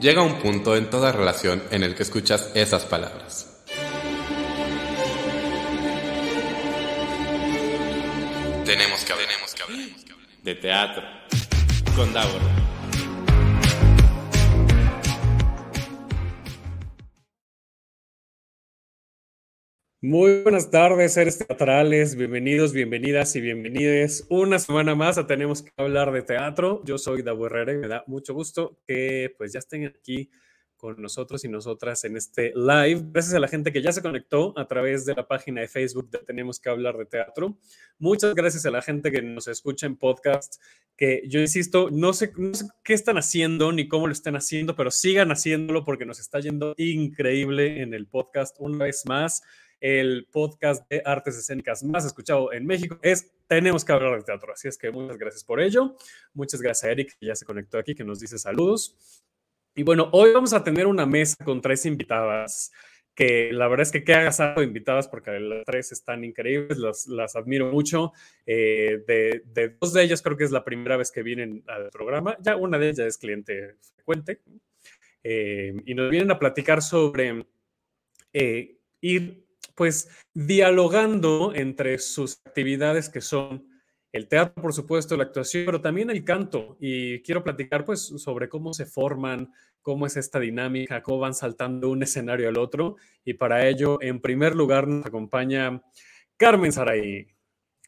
llega un punto en toda relación en el que escuchas esas palabras. Tenemos que hablar, tenemos que hablar, de teatro con Davor. Muy buenas tardes, seres teatrales, bienvenidos, bienvenidas y bienvenides. Una semana más a Tenemos que hablar de teatro. Yo soy Davo Herrera y me da mucho gusto que pues ya estén aquí con nosotros y nosotras en este live. Gracias a la gente que ya se conectó a través de la página de Facebook de Tenemos que hablar de teatro. Muchas gracias a la gente que nos escucha en podcast, que yo insisto, no sé, no sé qué están haciendo ni cómo lo están haciendo, pero sigan haciéndolo porque nos está yendo increíble en el podcast una vez más el podcast de artes escénicas más escuchado en México es Tenemos que hablar de teatro. Así es que muchas gracias por ello. Muchas gracias a Eric, que ya se conectó aquí, que nos dice saludos. Y bueno, hoy vamos a tener una mesa con tres invitadas que la verdad es que qué agasado invitadas porque las tres están increíbles, las, admiro mucho. Eh, de, dos de ellas creo que es la primera vez que vienen al programa, ya una de ellas es cliente frecuente, eh, y nos vienen a platicar sobre eh, ir pues dialogando entre sus actividades que son el teatro, por supuesto, la actuación, pero también el canto. Y quiero platicar pues sobre cómo se forman, cómo es esta dinámica, cómo van saltando de un escenario al otro. Y para ello, en primer lugar, nos acompaña Carmen Saray.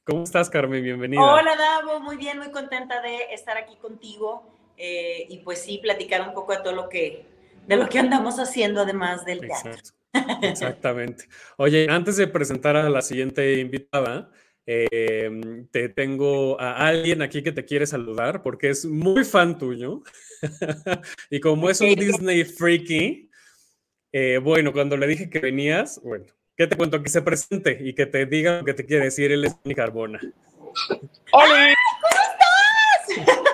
¿Cómo estás, Carmen? Bienvenida. Hola, Davo. Muy bien, muy contenta de estar aquí contigo eh, y pues sí, platicar un poco de todo lo que, de lo que andamos haciendo además del teatro. Exactamente. Oye, antes de presentar a la siguiente invitada, em, te tengo a alguien aquí que te quiere saludar porque es muy fan tuyo. y como es un Disney freaky, eh, bueno, cuando le dije que venías, bueno, ¿qué te cuento? Que se presente y que te diga lo que te quiere decir. Él es mi Carbona. ¡Hola! ¿Cómo estás?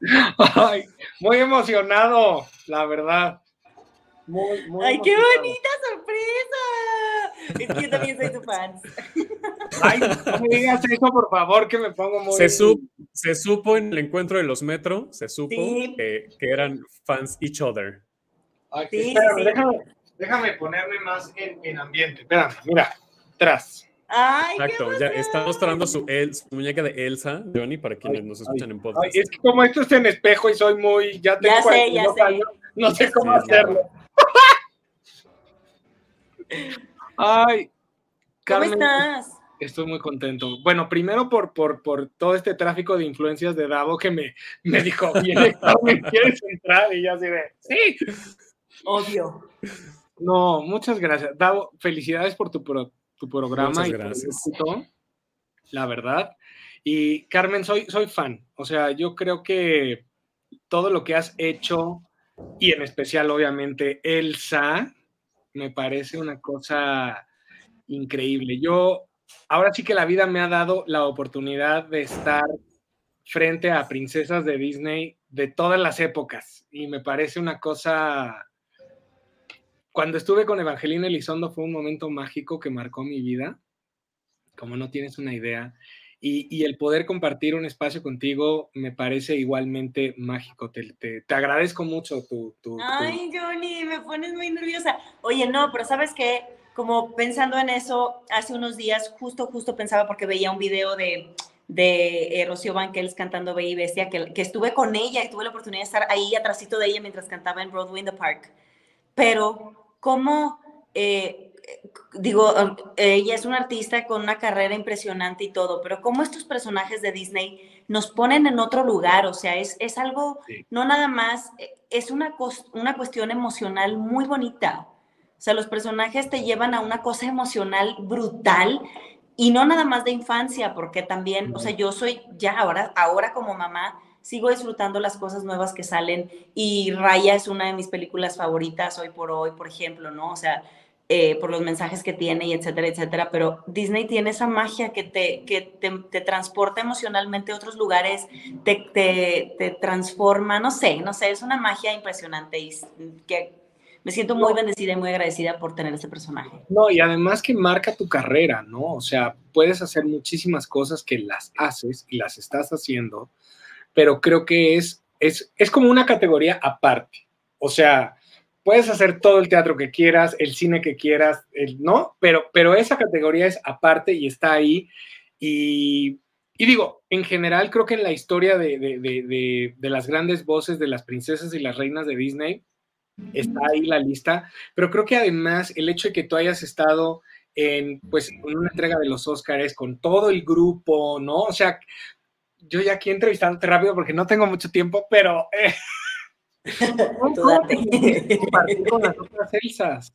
Ay, muy emocionado, la verdad. ¡Ay, qué bonita sorpresa! Es que yo también soy tu fan. Ay, no me digas eso, por favor, que me pongo muy... Se, se supo en el encuentro de los Metro, se supo que, que, eran fans each other. Ay, sí, espérame, déjame, déjame, ponerme más en, en ambiente. Espérame, mira, atrás. Ay, Exacto, ya está mostrando su, muñeca de Elsa, Johnny, para quienes nos escuchan en podcast. Ay, es que como esto es en espejo y soy muy, ya tengo ya sé, ya sé. no sé cómo hacerlo. Ay, ¿cómo estás? Estoy muy contento. Bueno, primero por, por, por, todo este tráfico de influencias de Davo que me, me dijo, viene, ¿quieres entrar? Y yo así de, sí. Obvio. No, muchas gracias. Davo, felicidades por tu, tu programa. Muchas gracias. la verdad. Y Carmen, soy, soy fan. O sea, yo creo que todo lo que has hecho, y en especial, obviamente, Elsa, me parece una cosa increíble. Yo, ahora sí que la vida me ha dado la oportunidad de estar frente a princesas de Disney de todas las épocas y me parece una cosa... Cuando estuve con Evangelina Elizondo fue un momento mágico que marcó mi vida, como no tienes una idea. Y, el poder compartir un espacio contigo me parece igualmente mágico. Te, te, agradezco mucho tu, tu, Ay, Johnny, me pones muy nerviosa. Oye, no, pero sabes qué, como pensando en eso, hace unos días, justo, justo pensaba porque veía un video de, de eh, Rocío Banquels cantando Bella y Bestia, que, que, estuve con ella y tuve la oportunidad de estar ahí atrásito de ella mientras cantaba en Broadway in the Park. Pero, ¿cómo... Eh, digo, ella es una artista con una carrera impresionante y todo, pero cómo estos personajes de Disney nos ponen en otro lugar, o sea, es, es algo, no nada más, es una, una cuestión emocional muy bonita. O sea, los personajes te llevan a una cosa emocional brutal y no nada más de infancia, porque también, o sea, yo soy ya ahora, ahora como mamá, sigo disfrutando las cosas nuevas que salen y Raya es una de mis películas favoritas hoy por hoy, por ejemplo, ¿no? O sea, eh, por los mensajes que tiene y etcétera, etcétera, pero Disney tiene esa magia que te, que te, transporta emocionalmente a otros lugares, te, te, te, transforma, no sé, no sé, es una magia impresionante y que me siento muy bendecida y muy agradecida por tener ese personaje. No, y además que marca tu carrera, ¿no? O sea, puedes hacer muchísimas cosas que las haces y las estás haciendo, pero creo que es, es, es como una categoría aparte O sea, puedes hacer todo el teatro que quieras, el cine que quieras, el, ¿no? Pero, pero esa categoría es aparte y está ahí. Y, y digo, en general creo que en la historia de, de, de, de, las grandes voces de las princesas y las reinas de Disney está ahí la lista, pero creo que además el hecho de que tú hayas estado en, pues, en una entrega de los Óscares con todo el grupo, ¿no? O sea, yo ya aquí entrevistándote rápido porque no tengo mucho tiempo, pero... Eh, con las otras Elsas.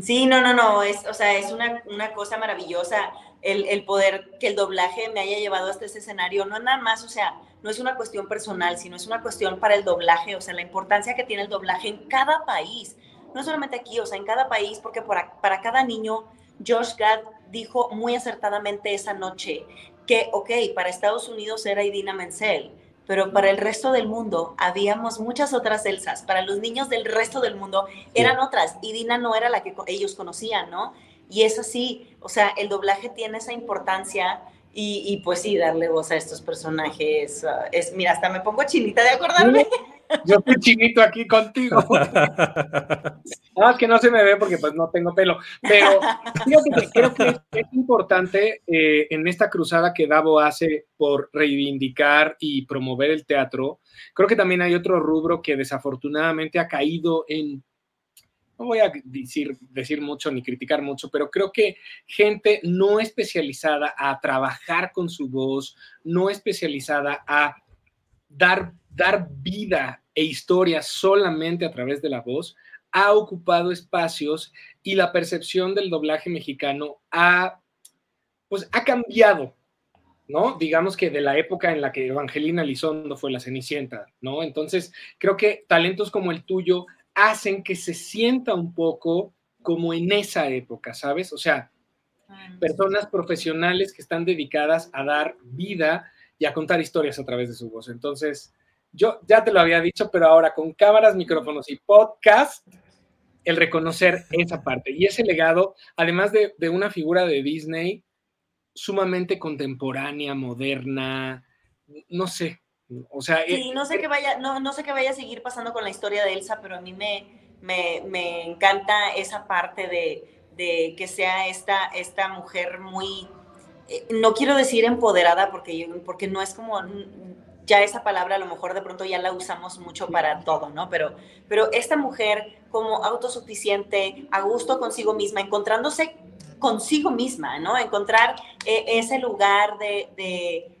Sí, no, no, no, es, o sea, es una, una cosa maravillosa el, el, poder que el doblaje me haya llevado hasta ese escenario, no nada más, o sea, no es una cuestión personal, sino es una cuestión para el doblaje, o sea, la importancia que tiene el doblaje en cada país, no solamente aquí, o sea, en cada país, porque para, para cada niño, Josh Gad dijo muy acertadamente esa noche que, ok, para Estados Unidos era Idina Menzel, pero para el resto del mundo habíamos muchas otras Elsas. Para los niños del resto del mundo eran otras. Y Dina no era la que ellos conocían, ¿no? Y es así, o sea, el doblaje tiene esa importancia y, y pues sí, darle voz a estos personajes. Uh, es, mira, hasta me pongo chinita de acordarme. Yo estoy chinito aquí contigo. Nada más que no se me ve porque pues no tengo pelo. Pero creo que es, importante eh, en esta cruzada que Davo hace por reivindicar y promover el teatro. Creo que también hay otro rubro que desafortunadamente ha caído en no voy a decir, decir mucho ni criticar mucho, pero creo que gente no especializada a trabajar con su voz, no especializada a dar, dar vida e historia solamente a través de la voz, ha ocupado espacios y la percepción del doblaje mexicano ha, pues, ha cambiado, ¿no? Digamos que de la época en la que Evangelina Lizondo fue la Cenicienta, ¿no? Entonces, creo que talentos como el tuyo hacen que se sienta un poco como en esa época, ¿sabes? O sea, personas profesionales que están dedicadas a dar vida y a contar historias a través de su voz. Entonces, yo ya te lo había dicho, pero ahora con cámaras, micrófonos y podcast, el reconocer esa parte y ese legado, además de, de una figura de Disney sumamente contemporánea, moderna, no sé, o sea, sí, eh, no sé qué vaya, no, no sé qué vaya a seguir pasando con la historia de Elsa, pero a mí me, me, me encanta esa parte de, de, que sea esta, esta mujer muy, eh, no quiero decir empoderada porque, porque no es como, ya esa palabra a lo mejor de pronto ya la usamos mucho para todo, ¿no? Pero, pero esta mujer como autosuficiente, a gusto consigo misma, encontrándose consigo misma, ¿no? Encontrar eh, ese lugar de, de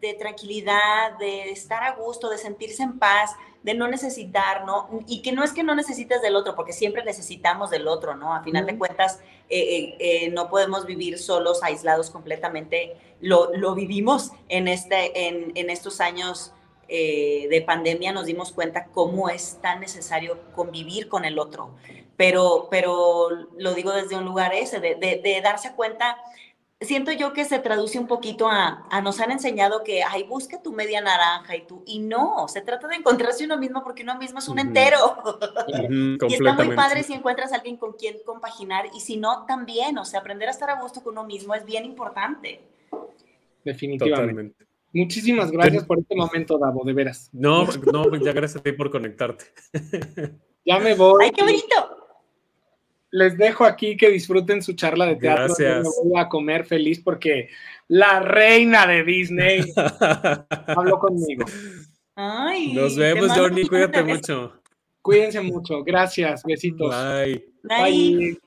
de tranquilidad, de estar a gusto, de sentirse en paz, de no necesitar, ¿no? Y que no es que no necesites del otro, porque siempre necesitamos del otro, ¿no? A final de cuentas, eh, eh, eh, no podemos vivir solos, aislados completamente. Lo, lo vivimos en, este, en, en estos años de pandemia, nos dimos cuenta cómo es tan necesario convivir con el otro. Pero, pero lo digo desde un lugar ese, de, de, de darse cuenta siento yo que se traduce un poquito a, a, nos han enseñado que, ay, busca tu media naranja y tú, y no, se trata de encontrarse uno mismo porque uno mismo es un entero. y está muy padre si encuentras a alguien con quien compaginar y si no, también, o sea, aprender a estar a gusto con uno mismo es bien importante. Definitivamente. Muchísimas gracias por este momento, Davo, de veras. No, no, ya gracias a ti por conectarte. ya me voy. ¡Ay, qué bonito! Les dejo aquí que disfruten su charla de teatro. Gracias. me voy a comer feliz porque la reina de Disney habló conmigo. Ay, Nos vemos, Johnny. Cuídate mucho. Cuídense mucho. Gracias. Besitos. Bye. Bye.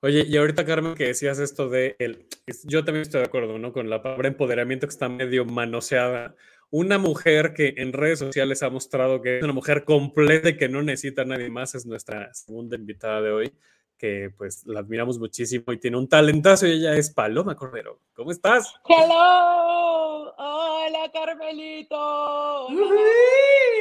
Oye, y ahorita, Carmen, que decías esto de el. Yo también estoy de acuerdo, ¿no? Con la palabra empoderamiento que está medio manoseada una mujer que en redes sociales ha mostrado que es una mujer completa y que no necesita a nadie más, es nuestra segunda invitada de hoy, que pues la admiramos muchísimo y tiene un talentazo y ella es Paloma Cordero. ¿Cómo estás? Hello, hola Carmelito.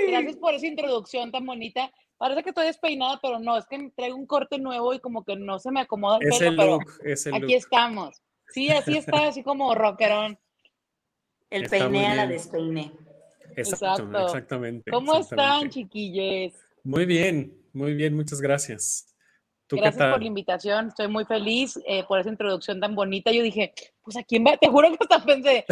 Gracias por esa introducción tan bonita. Parece que estoy despeinada, pero no, es que traigo un corte nuevo y como que no se me acomoda el pelo, pero aquí estamos. Sí, así está, así como rockerón. El peiné a la despeiné. Exacto, exactamente. ¿Cómo están, chiquillos? Muy bien, muy bien, muchas gracias. gracias por la invitación, estoy muy feliz eh, por esa introducción tan bonita. Yo dije, pues a quién va, te juro que hasta pensé,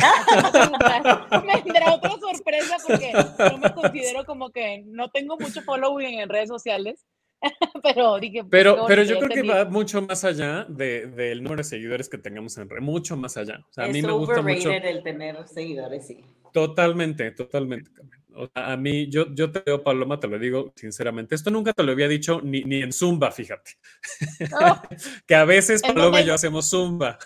me vendrá otra sorpresa porque no me considero como que no tengo mucho following en redes sociales. pero dije, pues, pero, pero yo creo que va mucho más allá del de, número de seguidores que tengamos en red, mucho más allá. O sea, a mí me gusta mucho. el tener seguidores, sí. Totalmente, totalmente. O sea, a mí, yo, yo te veo, Paloma, te lo digo sinceramente. Esto nunca te lo había dicho ni, ni en Zumba, fíjate. Oh. que a veces Paloma y yo hacemos Zumba.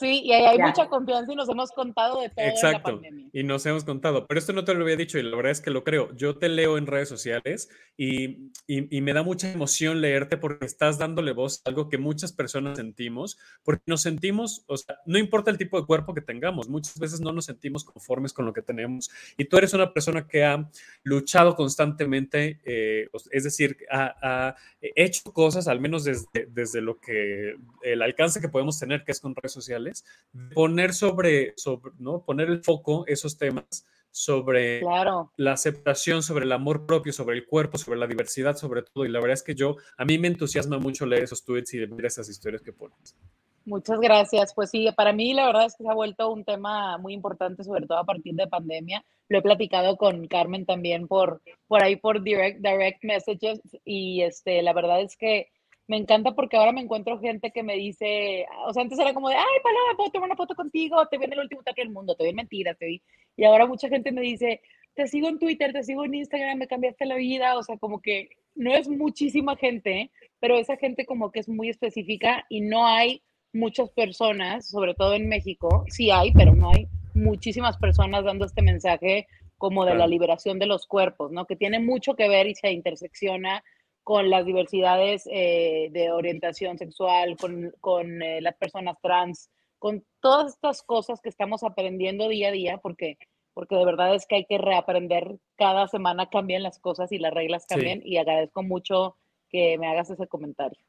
Sí, y hay, mucha confianza y nos hemos contado de todo Exacto, en la pandemia. y nos hemos contado. Pero esto no te lo había dicho y la verdad es que lo creo. Yo te leo en redes sociales y, y, me da mucha emoción leerte porque estás dándole voz a algo que muchas personas sentimos, porque nos sentimos, o sea, no importa el tipo de cuerpo que tengamos, muchas veces no nos sentimos conformes con lo que tenemos. Y tú eres una persona que ha luchado constantemente, eh, es decir, ha, ha, hecho cosas, al menos desde, desde lo que el alcance que podemos tener, que es con redes sociales poner sobre, sobre, ¿no? Poner el foco, esos temas, sobre la aceptación, sobre el amor propio, sobre el cuerpo, sobre la diversidad, sobre todo. Y la verdad es que yo, a mí me entusiasma mucho leer esos tweets y ver esas historias que pones. Muchas gracias. Pues sí, para mí la verdad es que se ha vuelto un tema muy importante, sobre todo a partir de pandemia. Lo he platicado con Carmen también por, por ahí por direct, direct messages y este, la verdad es que me encanta porque ahora me encuentro gente que me dice, o sea, antes era como de, ay, Paloma, puedo tomar una foto contigo, te vi en el último teatro del mundo, te vi en mentiras, te vi. Y ahora mucha gente me dice, te sigo en Twitter, te sigo en Instagram, me cambiaste la vida, o sea, como que no es muchísima gente, pero esa gente como que es muy específica y no hay muchas personas, sobre todo en México, sí hay, pero no hay muchísimas personas dando este mensaje como de la liberación de los cuerpos, ¿no? Que tiene mucho que ver y se intersecciona con las diversidades eh, de orientación sexual, con, con eh, las personas trans, con todas estas cosas que estamos aprendiendo día a día, porque, porque de verdad es que hay que reaprender, cada semana cambian las cosas y las reglas cambian, y agradezco mucho que me hagas ese comentario.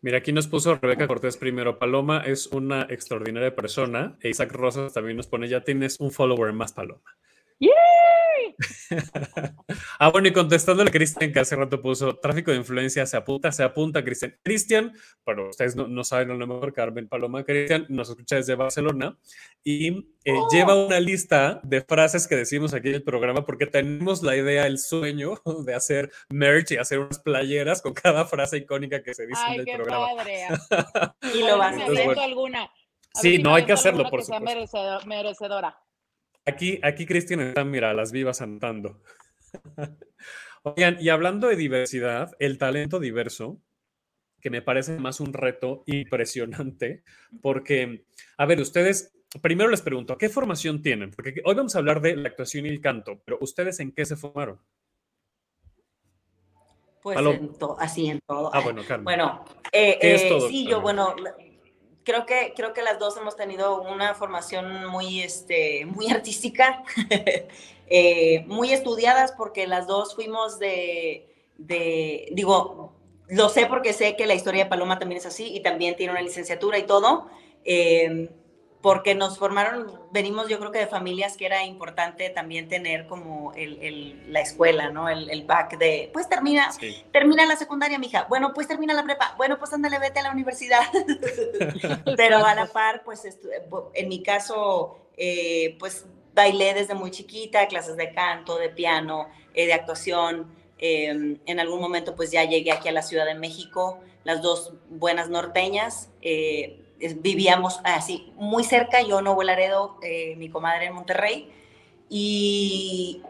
Mira, aquí nos puso Rebeca Cortés primero. Paloma es una extraordinaria persona. E Isaac Rosas también nos pone, ya tienes un follower más, Paloma. ah, bueno, y contestándole a Cristian, que hace rato puso tráfico de influencia, se apunta, se apunta, Cristian. Cristian, pero ustedes no, saben a lo mejor, Carmen Paloma, Cristian nos escucha desde Barcelona y eh, oh. lleva una lista de frases que decimos aquí en el programa porque tenemos la idea, el sueño de hacer merch y hacer unas playeras con cada frase icónica que se dice en el qué programa. Padre. y lo vas a hacer alguna. sí, no hay que hacerlo, por supuesto. merecedora. Aquí, aquí Cristian está, mira, las vivas andando. Oigan, y hablando de diversidad, el talento diverso, que me parece más un reto impresionante, porque, a ver, ustedes, primero les pregunto, ¿qué formación tienen? Porque hoy vamos a hablar de la actuación y el canto, pero ¿ustedes en qué se formaron? Pues en así en todo. Ah, bueno, Carmen. Bueno, eh, eh, sí, yo, bueno, creo que, creo que las dos hemos tenido una formación muy, este, muy artística, eh, muy estudiadas porque las dos fuimos de, digo, lo sé porque sé que la historia de Paloma también es así y también tiene una licenciatura y todo. Eh, porque nos formaron, venimos yo creo que de familias que era importante también tener como el, el, la escuela, ¿no? El, el, back de, pues termina, termina la secundaria, mija, bueno, pues termina la prepa, bueno, pues ándale, vete a la universidad. Pero a la par, pues en mi caso, eh, pues bailé desde muy chiquita, clases de canto, de piano, eh, de actuación. Em, en algún momento pues ya llegué aquí a la Ciudad de México, las dos buenas norteñas. Eh, vivíamos así muy cerca, yo no Laredo, eh, mi comadre en Monterrey. Y,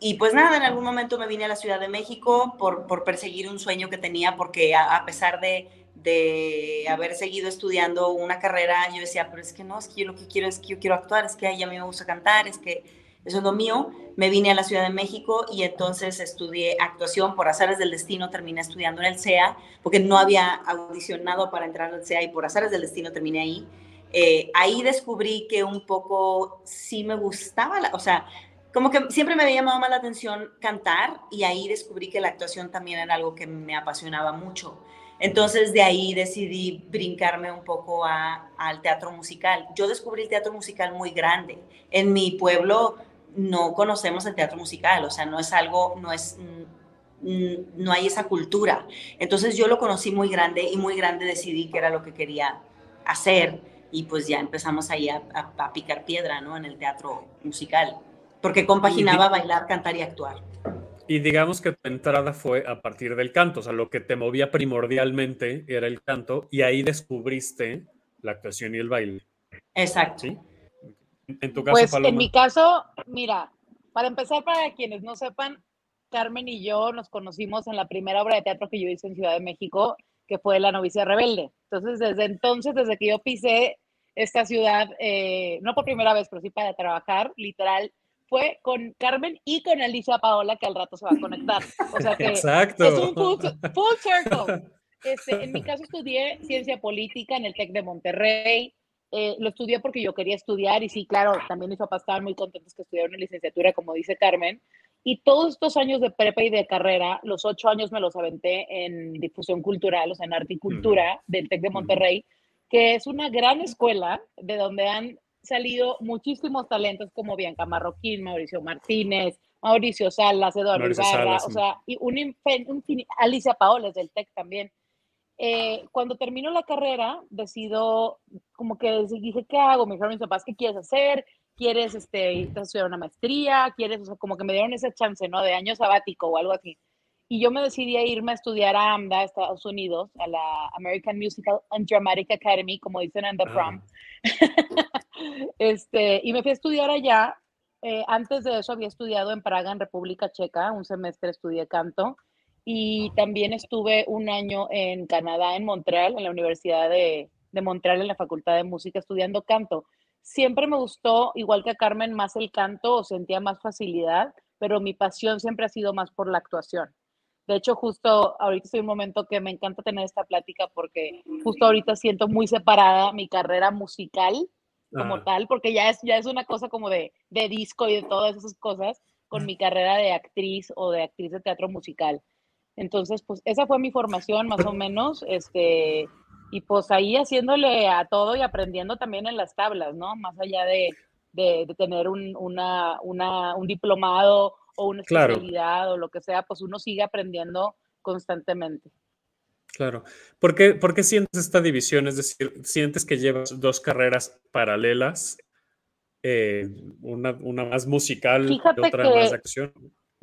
y pues nada, en algún momento me vine a la Ciudad de México por, por perseguir un sueño que tenía, porque a, pesar de, de, haber seguido estudiando una carrera, yo decía, pero es que no, es que lo que quiero es que yo quiero actuar, es que a mí me gusta cantar, es que eso es lo mío. Me vine a la Ciudad de México y entonces estudié actuación por azares del destino, terminé estudiando en el CEA, porque no había audicionado para entrar al CEA y por azares del destino terminé ahí. Eh, ahí descubrí que un poco sí me gustaba, o sea, como que siempre me había llamado más la atención cantar y ahí descubrí que la actuación también era algo que me apasionaba mucho. Entonces de ahí decidí brincarme un poco al teatro musical. Yo descubrí el teatro musical muy grande. En mi pueblo no conocemos el teatro musical, o sea, no es algo, no es, mm, no hay esa cultura. Entonces yo lo conocí muy grande y muy grande decidí que era lo que quería hacer. y pues ya empezamos ahí a, a, picar piedra, ¿no? En el teatro musical, porque compaginaba bailar, cantar y actuar. Y digamos que tu entrada fue a partir del canto, o sea, lo que te movía primordialmente era el canto y ahí descubriste la actuación y el baile. Exacto. ¿Sí? En tu caso, pues en mi caso, mira, para empezar, para quienes no sepan, Carmen y yo nos conocimos en la primera obra de teatro que yo hice en Ciudad de México, que fue La novicia rebelde. Entonces, desde entonces, desde que yo pisé esta ciudad, eh, no por primera vez, pero sí para trabajar, literal, fue con Carmen y con Alicia Paola, que al rato se va a conectar. O sea que Exacto. es un full, circle. Este, en mi caso estudié ciencia política en el TEC de Monterrey. Eh, lo estudié porque yo quería estudiar y sí, claro, también mis papás estaban muy contentos que estudiara una licenciatura, como dice Carmen. Y todos estos años de prepa y de carrera, los ocho años me los aventé en difusión cultural, o sea, en arte y cultura del TEC de Monterrey, que es una gran escuela de donde han salido muchísimos talentos como Bianca Marroquín, Mauricio Martínez, Mauricio Salas, Eduardo Ibarra, o sea, y un, Alicia Paoles del TEC también. Eh, cuando termino la carrera, decido, como que dije, ¿qué hago? Me dijeron mis papás, ¿qué quieres hacer? ¿Quieres este, estudiar una maestría? ¿Quieres, o sea, como que me dieron ese chance, ¿no? De año sabático o algo así. Y yo me decidí a irme a estudiar a AMDA, Estados Unidos, a la American Musical and Dramatic Academy, como dicen en The Prom. este, y me fui a estudiar allá. Eh, antes de eso había estudiado en Praga, en República Checa, un semestre estudié canto. Y también estuve un año en Canadá, en Montreal, en la Universidad de, de Montreal, en la Facultad de Música, estudiando canto. Siempre me gustó, igual que a Carmen, más el canto o sentía más facilidad, pero mi pasión siempre ha sido más por la actuación. De hecho, justo ahorita estoy en un momento que me encanta tener esta plática porque justo ahorita siento muy separada mi carrera musical como tal, porque ya es, ya es una cosa como de, de disco y de todas esas cosas con mi carrera de actriz o de actriz de teatro musical. Entonces, pues esa fue mi formación más o menos, este, y pues ahí haciéndole a todo y aprendiendo también en las tablas, ¿no? Más allá de, de, de tener un, una, una, un diplomado o una especialidad o lo que sea, pues uno sigue aprendiendo constantemente. Claro. ¿Por qué, ¿Por qué, sientes esta división? Es decir, ¿sientes que llevas dos carreras paralelas? Eh, una, una, más musical y otra más de acción.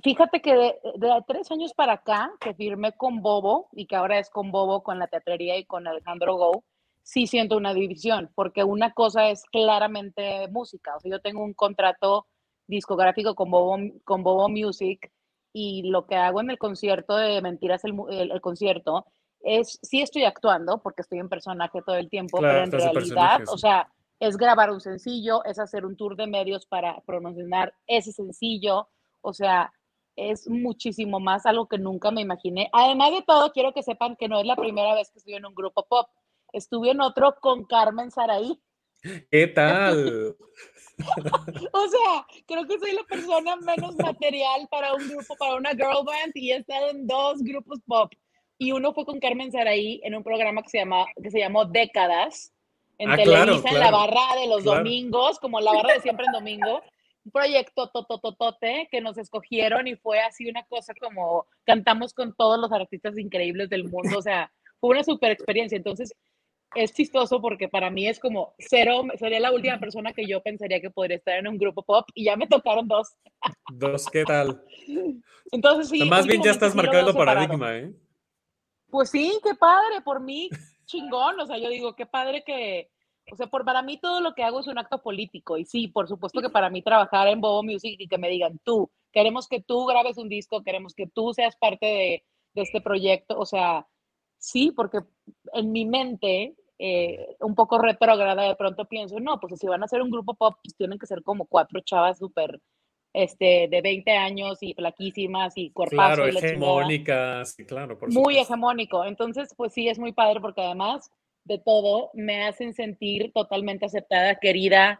Fíjate que de, de, tres años para acá, que firmé con Bobo y que ahora es con Bobo, con la teatrería y con Alejandro Go, sí siento una división, porque una cosa es claramente música. O sea, yo tengo un contrato discográfico con Bobo, con Bobo Music y lo que hago en el concierto de Mentiras, el, el, concierto, es, sí estoy actuando porque estoy en personaje todo el tiempo, pero en realidad, o sea, es grabar un sencillo, es hacer un tour de medios para promocionar ese sencillo, o sea, es muchísimo más algo que nunca me imaginé. Además de todo, quiero que sepan que no es la primera vez que estoy en un grupo pop. Estuve en otro con Carmen Saraí. ¿Qué tal? o sea, creo que soy la persona menos material para un grupo, para una girl band y he estado en dos grupos pop. Y uno fue con Carmen Saraí en un programa que se, llama, que se llamó Décadas, en ah, Televisa, en la barra de los domingos, como la barra de siempre en domingo. Un proyecto totototote que nos escogieron y fue así una cosa como cantamos con todos los artistas increíbles del mundo. O sea, fue una super experiencia. Entonces, es chistoso porque para mí es como cero, sería la última persona que yo pensaría que podría estar en un grupo pop y ya me tocaron dos. Dos, ¿qué tal? Entonces sí. más bien ya estás marcando paradigma, ¿eh? Pues sí, qué padre, por mí chingón, o sea, yo digo, qué padre que, o sea, por, para mí todo lo que hago es un acto político y sí, por supuesto que para mí trabajar en Bobo Music y que me digan tú, queremos que tú grabes un disco, queremos que tú seas parte de, de este proyecto, o sea, sí, porque en mi mente eh, un poco retrógrada, de pronto pienso, no, pues si van a hacer un grupo pop, pues tienen que ser como cuatro chavas súper, este, de 20 años y flaquísimas y cuerpazo. Claro, hegemónicas, sí, claro, por Muy hegemónico. Entonces, pues sí, es muy padre porque además de todo me hacen sentir totalmente aceptada, querida,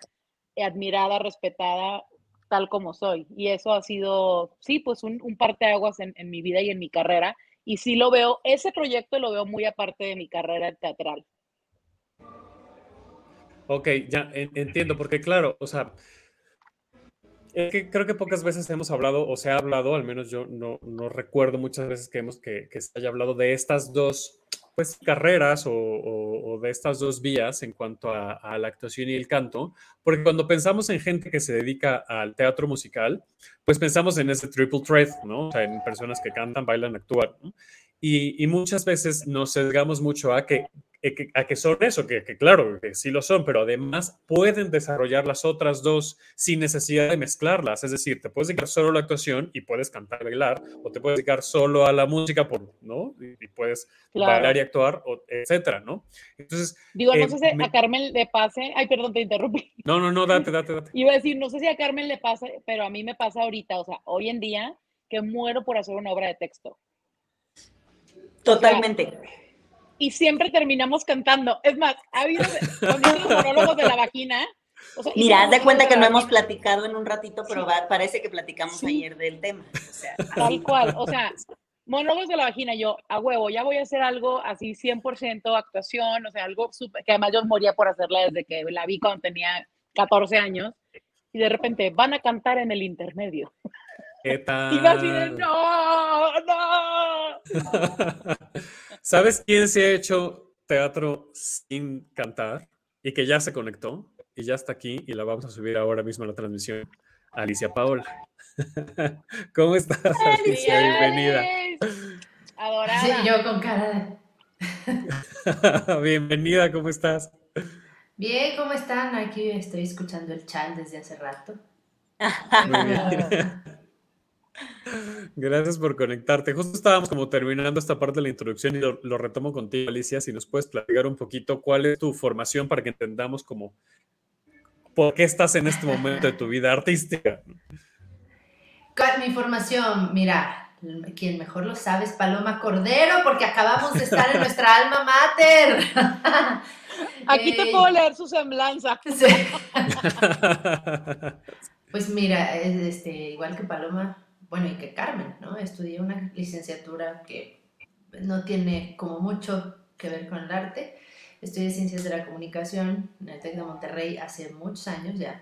admirada, respetada, tal como soy. Y eso ha sido, sí, pues un, un parteaguas en, en mi vida y en mi carrera. Y sí lo veo, ese proyecto lo veo muy aparte de mi carrera teatral. Ok, ya entiendo, porque claro, o sea, es que creo que pocas veces hemos hablado, o se ha hablado, al menos yo no, no recuerdo muchas veces que, hemos, que, que se haya hablado de estas dos pues, carreras o, de estas dos vías en cuanto a, la actuación y el canto, porque cuando pensamos en gente que se dedica al teatro musical, pues pensamos en ese triple threat, ¿no? O sea, en personas que cantan, bailan, actúan. Y, muchas veces nos sesgamos mucho a que a que son eso, que, claro, que sí lo son, pero además pueden desarrollar las otras dos sin necesidad de mezclarlas. Es decir, te puedes dedicar solo a la actuación y puedes cantar y bailar, o te puedes dedicar solo a la música, por, ¿no? Y, puedes bailar y actuar, etcétera, ¿no? Entonces. Digo, no eh, sé si a Carmen le pase. Ay, perdón, te interrumpí. No, no, no, date, date, date. Iba a decir, no sé si a Carmen le pasa, pero a mí me pasa ahorita, o sea, hoy en día, que muero por hacer una obra de texto. Totalmente y siempre terminamos cantando. Es más, ha habido los monólogos de la vagina. Mira, haz de cuenta que no hemos platicado en un ratito, pero parece que platicamos ayer del tema. Tal cual, o sea, monólogos de la vagina, yo a huevo, ya voy a hacer algo así 100% actuación, o sea, algo súper, que además yo moría por hacerla desde que la vi cuando tenía 14 años, y de repente van a cantar en el intermedio. ¿Qué tal? Y va así de, no, no. ¿Sabes quién se ha hecho teatro sin cantar y que ya se conectó y ya está aquí y la vamos a subir ahora mismo a la transmisión? Alicia Paola. ¿Cómo estás, Alicia? Bienvenida. Adorada. Sí, yo con cara de... Bienvenida, ¿cómo estás? Bien, ¿cómo están? Aquí estoy escuchando el chat desde hace rato. Muy bien. Gracias por conectarte. Justo estábamos como terminando esta parte de la introducción y lo, retomo contigo, Alicia, si nos puedes platicar un poquito cuál es tu formación para que entendamos como por qué estás en este momento de tu vida artística. Mi formación, mira, quien mejor lo sabe es Paloma Cordero, porque acabamos de estar en nuestra alma mater. Aquí te puedo leer su semblanza. Pues mira, este, igual que Paloma, bueno, y que Carmen, ¿no? Estudié una licenciatura que no tiene como mucho que ver con el arte. Estudié Ciencias de la Comunicación en el TEC de Monterrey hace muchos años ya.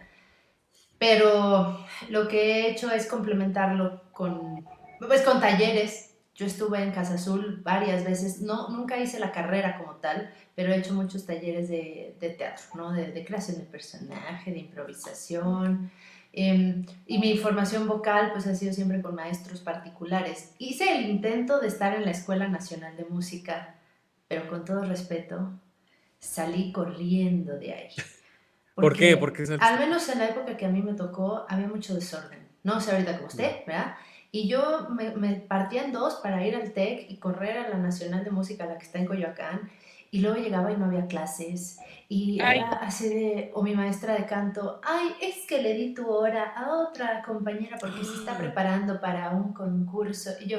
Pero lo que he hecho es complementarlo con, pues, con talleres. Yo estuve en Casa Azul varias veces, no, nunca hice la carrera como tal, pero he hecho muchos talleres de, de teatro, ¿no? De, de, creación de personaje, de improvisación, Em, y mi formación vocal pues ha sido siempre con maestros particulares. Hice el intento de estar en la Escuela Nacional de Música, pero con todo respeto, salí corriendo de ahí. ¿Por qué? Porque al menos en la época que a mí me tocó había mucho desorden. No sé ahorita como usted, ¿verdad? Y yo me, me partía en dos para ir al TEC y correr a la Nacional de Música, la que está en Coyoacán, y luego llegaba y no había clases y era así de, o mi maestra de canto, ay, es que le di tu hora a otra compañera porque se está ah. preparando para un concurso y yo,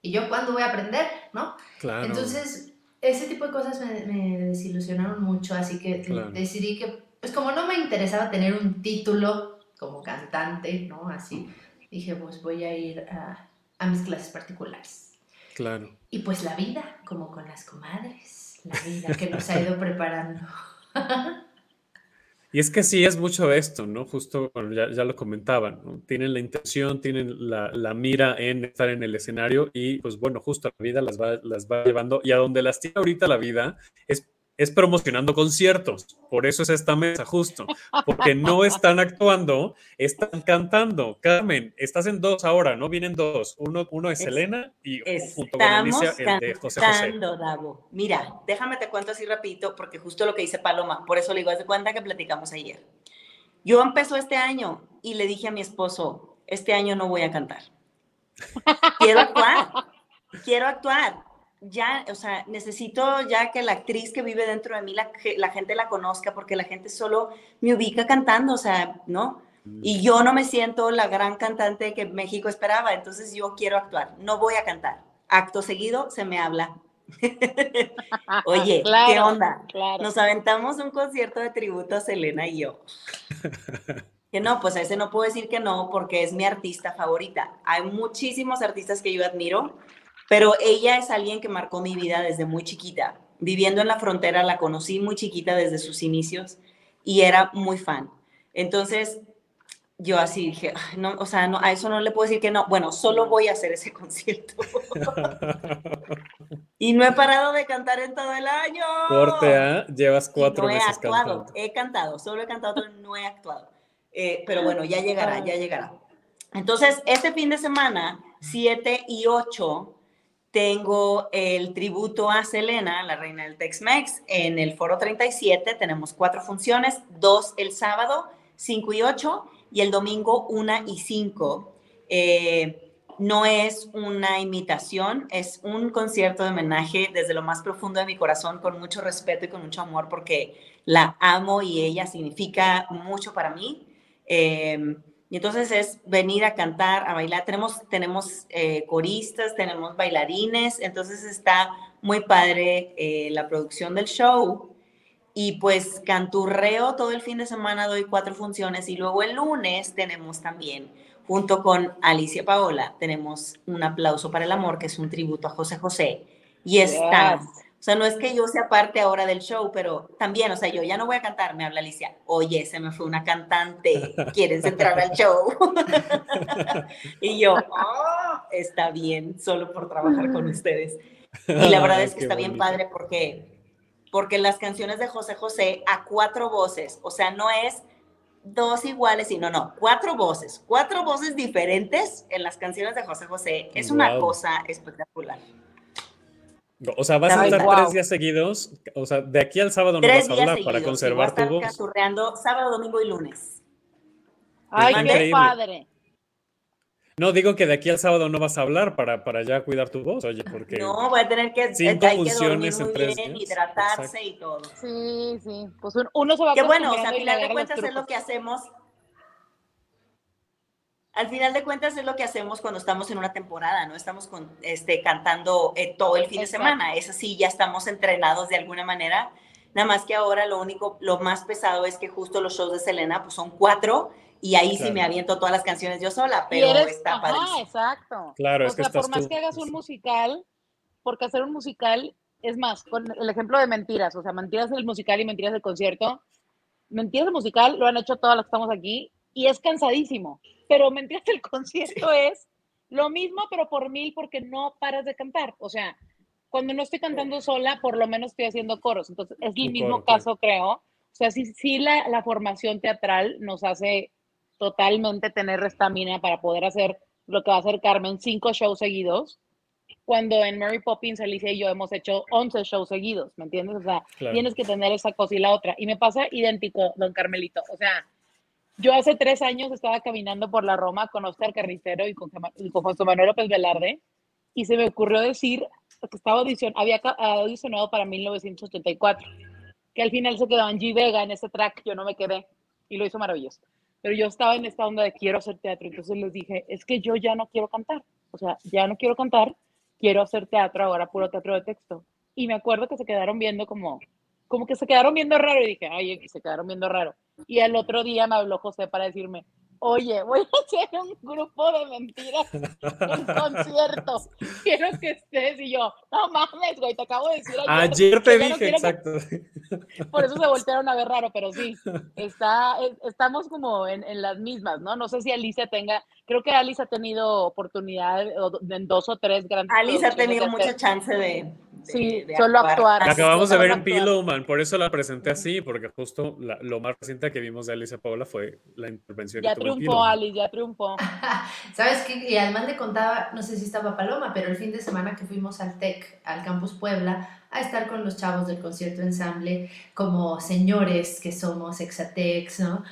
¿y yo cuándo voy a aprender? ¿No? Claro. Entonces, ese tipo de cosas me, desilusionaron mucho, así que decidí que, pues como no me interesaba tener un título como cantante, ¿no? Así, dije, pues voy a ir a, a mis clases particulares. Claro. Y pues la vida, como con las comadres la vida que nos ha ido preparando. Y es que sí es mucho esto, ¿no? Justo ya, ya lo comentaban, ¿no? Tienen la intención, tienen la, la, mira en estar en el escenario y pues bueno, justo la vida las va, las va llevando y a donde las tiene ahorita la vida es es promocionando conciertos. Por eso es esta mesa, justo. Porque no están actuando, están cantando. Carmen, estás en dos ahora, ¿no? Vienen dos. Uno, uno es, Elena y junto con Alicia, el de José José. Davo. Mira, déjame te cuento así rapidito, porque justo lo que dice Paloma, por eso le digo, haz de cuenta que platicamos ayer. Yo empezó este año y le dije a mi esposo, este año no voy a cantar. Quiero actuar. Quiero actuar ya, o sea, necesito ya que la actriz que vive dentro de mí, la, la gente la conozca, porque la gente solo me ubica cantando, o sea, ¿no? Y mm. yo no me siento la gran cantante que México esperaba, entonces yo quiero actuar, no voy a cantar. Acto seguido se me habla. Oye, ¿qué onda? Nos aventamos un concierto de tributo a Selena y yo. que no, pues a ese no puedo decir que no porque es mi artista favorita. Hay muchísimos artistas que yo admiro, pero ella es alguien que marcó mi vida desde muy chiquita. Viviendo en la frontera, la conocí muy chiquita desde sus inicios y era muy fan. Entonces, yo así dije, no, o sea, no, a eso no le puedo decir que no. Bueno, solo voy a hacer ese concierto. y no he parado de cantar en todo el año. Corte A, llevas cuatro no he meses actuado, he cantado, solo he cantado, pero no he actuado. Eh, pero bueno, ya llegará, ya llegará. Entonces, este fin de semana, 7 y 8, tengo el tributo a Selena, la reina del Tex-Mex, en el Foro 37. Tenemos cuatro funciones, dos el sábado, 5 y 8, y el domingo 1 y 5. Eh, no es una imitación, es un concierto de homenaje desde lo más profundo de mi corazón, con mucho respeto y con mucho amor, porque la amo y ella significa mucho para mí. Eh, y entonces es venir a cantar, a bailar. Tenemos, tenemos eh, coristas, tenemos bailarines, entonces está muy padre eh, la producción del show. Y pues canturreo todo el fin de semana, doy cuatro funciones y luego el lunes tenemos también, junto con Alicia Paola, tenemos un aplauso para el amor, que es un tributo a José José. Y está, o sea, no es que yo sea parte ahora del show, pero también, o sea, yo ya no voy a cantar, me habla Alicia, oye, se me fue una cantante, ¿quieres entrar al show? y yo, oh, está bien, solo por trabajar con ustedes. Y la verdad es que está bien padre porque, porque las canciones de José José a cuatro voces, o sea, no es dos iguales, sino no, cuatro voces, cuatro voces diferentes en las canciones de José José. Es una cosa espectacular. O sea, vas a estar tres días seguidos. O sea, de aquí al sábado no vas a hablar para conservar tu voz. sábado, domingo y lunes. Ay, qué padre. No, digo que de aquí al sábado no vas a hablar para, para ya cuidar tu voz, oye, porque... No, voy a tener que, cinco hay funciones que dormir muy bien, hidratarse y todo. Sí, sí. Pues uno se va a Que bueno, o sea, a final de cuentas es lo que hacemos al final de cuentas es lo que hacemos cuando estamos en una temporada, ¿no? Estamos con, este, cantando eh, todo el fin de semana. Es así, ya estamos entrenados de alguna manera. Nada más que ahora lo único, lo más pesado es que justo los shows de Selena pues son cuatro y ahí sí me aviento todas las canciones yo sola, pero está padre. exacto. Claro, es que por más que hagas un musical, porque hacer un musical, es más, con el ejemplo de Mentiras, o sea, Mentiras el musical y Mentiras del concierto, Mentiras el musical lo han hecho todas las que estamos aquí y es cansadísimo pero mentiras, el concierto es lo mismo, pero por mil, porque no paras de cantar. O sea, cuando no estoy cantando sola, por lo menos estoy haciendo coros. Entonces, es el mismo caso, creo. O sea, sí, sí la, la formación teatral nos hace totalmente tener estamina para poder hacer lo que va a hacer Carmen, cinco shows seguidos, cuando en Mary Poppins, Alicia y yo hemos hecho 11 shows seguidos, ¿me entiendes? O sea, tienes que tener esa cosa y la otra. Y me pasa idéntico, don Carmelito. O sea, yo hace tres años estaba caminando por la Roma con Oscar Carnicero y con, José Manuel López Velarde y se me ocurrió decir que estaba audición, había audicionado para 1984, que al final se quedó G Vega en ese track, yo no me quedé y lo hizo maravilloso. Pero yo estaba en esta onda de quiero hacer teatro, entonces les dije, es que yo ya no quiero cantar, o sea, ya no quiero cantar, quiero hacer teatro, ahora puro teatro de texto. Y me acuerdo que se quedaron viendo como, como que se quedaron viendo raro y dije, ay, se quedaron viendo raro. Y el otro día me habló José para decirme, oye, voy a hacer un grupo de mentiras en concierto. Quiero que estés. Y yo, no mames, güey, te acabo de decir ayer. Ayer te dije, exacto. Por eso se voltearon a ver raro, pero sí, está, estamos como en, en, las mismas, ¿no? No sé si Alicia tenga, creo que Alicia ha tenido oportunidad en dos o tres grandes. Alicia ha tenido mucha chance de, sí, solo actuar. acabamos de ver en Pillowman, por eso la presenté así, porque justo lo más reciente que vimos de Alicia Paola fue la intervención ya que tuvo triunfó, Alice, ya triunfó. ¿Sabes qué? Y además le contaba, no sé si estaba Paloma, pero el fin de semana que fuimos al TEC, al Campus Puebla, a estar con los chavos del concierto ensamble, como señores que somos Exatex, ¿no?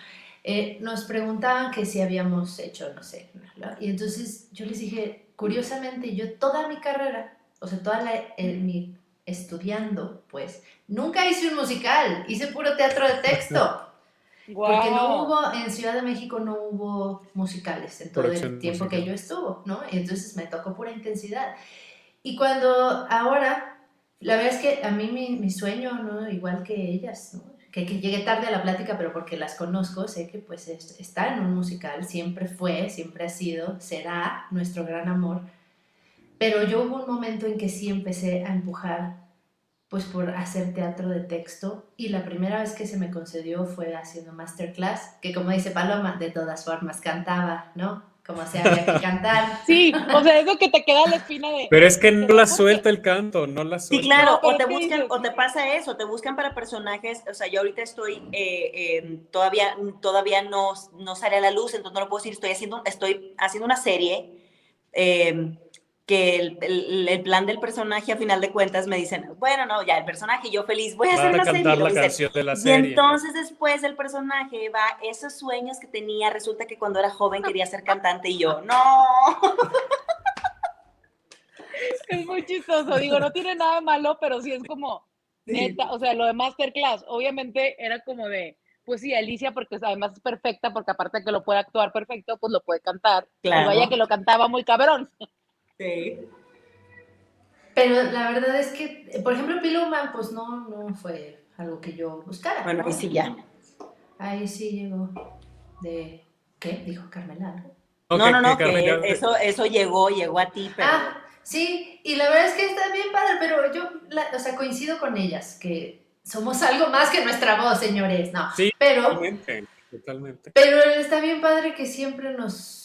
Eh, nos preguntaban que si habíamos hecho, no sé, y entonces yo les dije, curiosamente, yo toda mi carrera o sea, toda la, mi estudiando, pues, nunca hice un musical, hice puro teatro de texto. Porque no hubo, en Ciudad de México no hubo musicales en todo el tiempo que yo estuvo, ¿no? Y entonces me tocó pura intensidad. Y cuando ahora, la verdad es que a mí mi, mi sueño, ¿no? Igual que ellas, ¿no? Que, que, llegué tarde a la plática, pero porque las conozco, sé que pues está en un musical, siempre fue, siempre ha sido, será nuestro gran amor pero yo hubo un momento en que sí empecé a empujar pues por hacer teatro de texto y la primera vez que se me concedió fue haciendo masterclass, que como dice Paloma, de todas formas cantaba, ¿no? Como se había que cantar. Sí, o sea, eso que te queda la espina de... Pero es que no la suelta el canto, no la suelta. Sí, claro, o te ¿qué buscan, o te pasa eso, te buscan para personajes, o sea, yo ahorita estoy, eh, eh, todavía, todavía no, no sale a la luz, entonces no lo puedo decir, estoy haciendo, estoy haciendo una serie eh, que el, el- el plan del personaje a final de cuentas me dicen, bueno, no, ya el personaje, yo feliz, voy a hacer Van a una serie. cantar lo la dicen. canción de la Y entonces después el personaje va, esos sueños que tenía, resulta que cuando era joven quería ser cantante y yo, no. Es muy chistoso, digo, no tiene nada de malo, pero sí es como, neta, o sea, lo de Masterclass, obviamente era como de, pues sí, Alicia, porque además es perfecta, porque aparte de que lo puede actuar perfecto, pues lo puede cantar. Y Claro. vaya que lo cantaba muy cabrón. Sí. Pero la verdad es que, por ejemplo, Piluman, pues no, no fue algo que yo buscara. Bueno, ¿no? ahí sí ya. Ahí sí llegó de... ¿Qué? Dijo Carmela. ¿no? Ok, no, no, no, que eso, eso llegó, llegó a ti, pero... Ah, sí, y la verdad es que está bien padre, pero yo, la- o sea, coincido con ellas, que somos algo más que nuestra voz, señores, no. Sí, pero, totalmente, totalmente. pero está bien padre que siempre nos...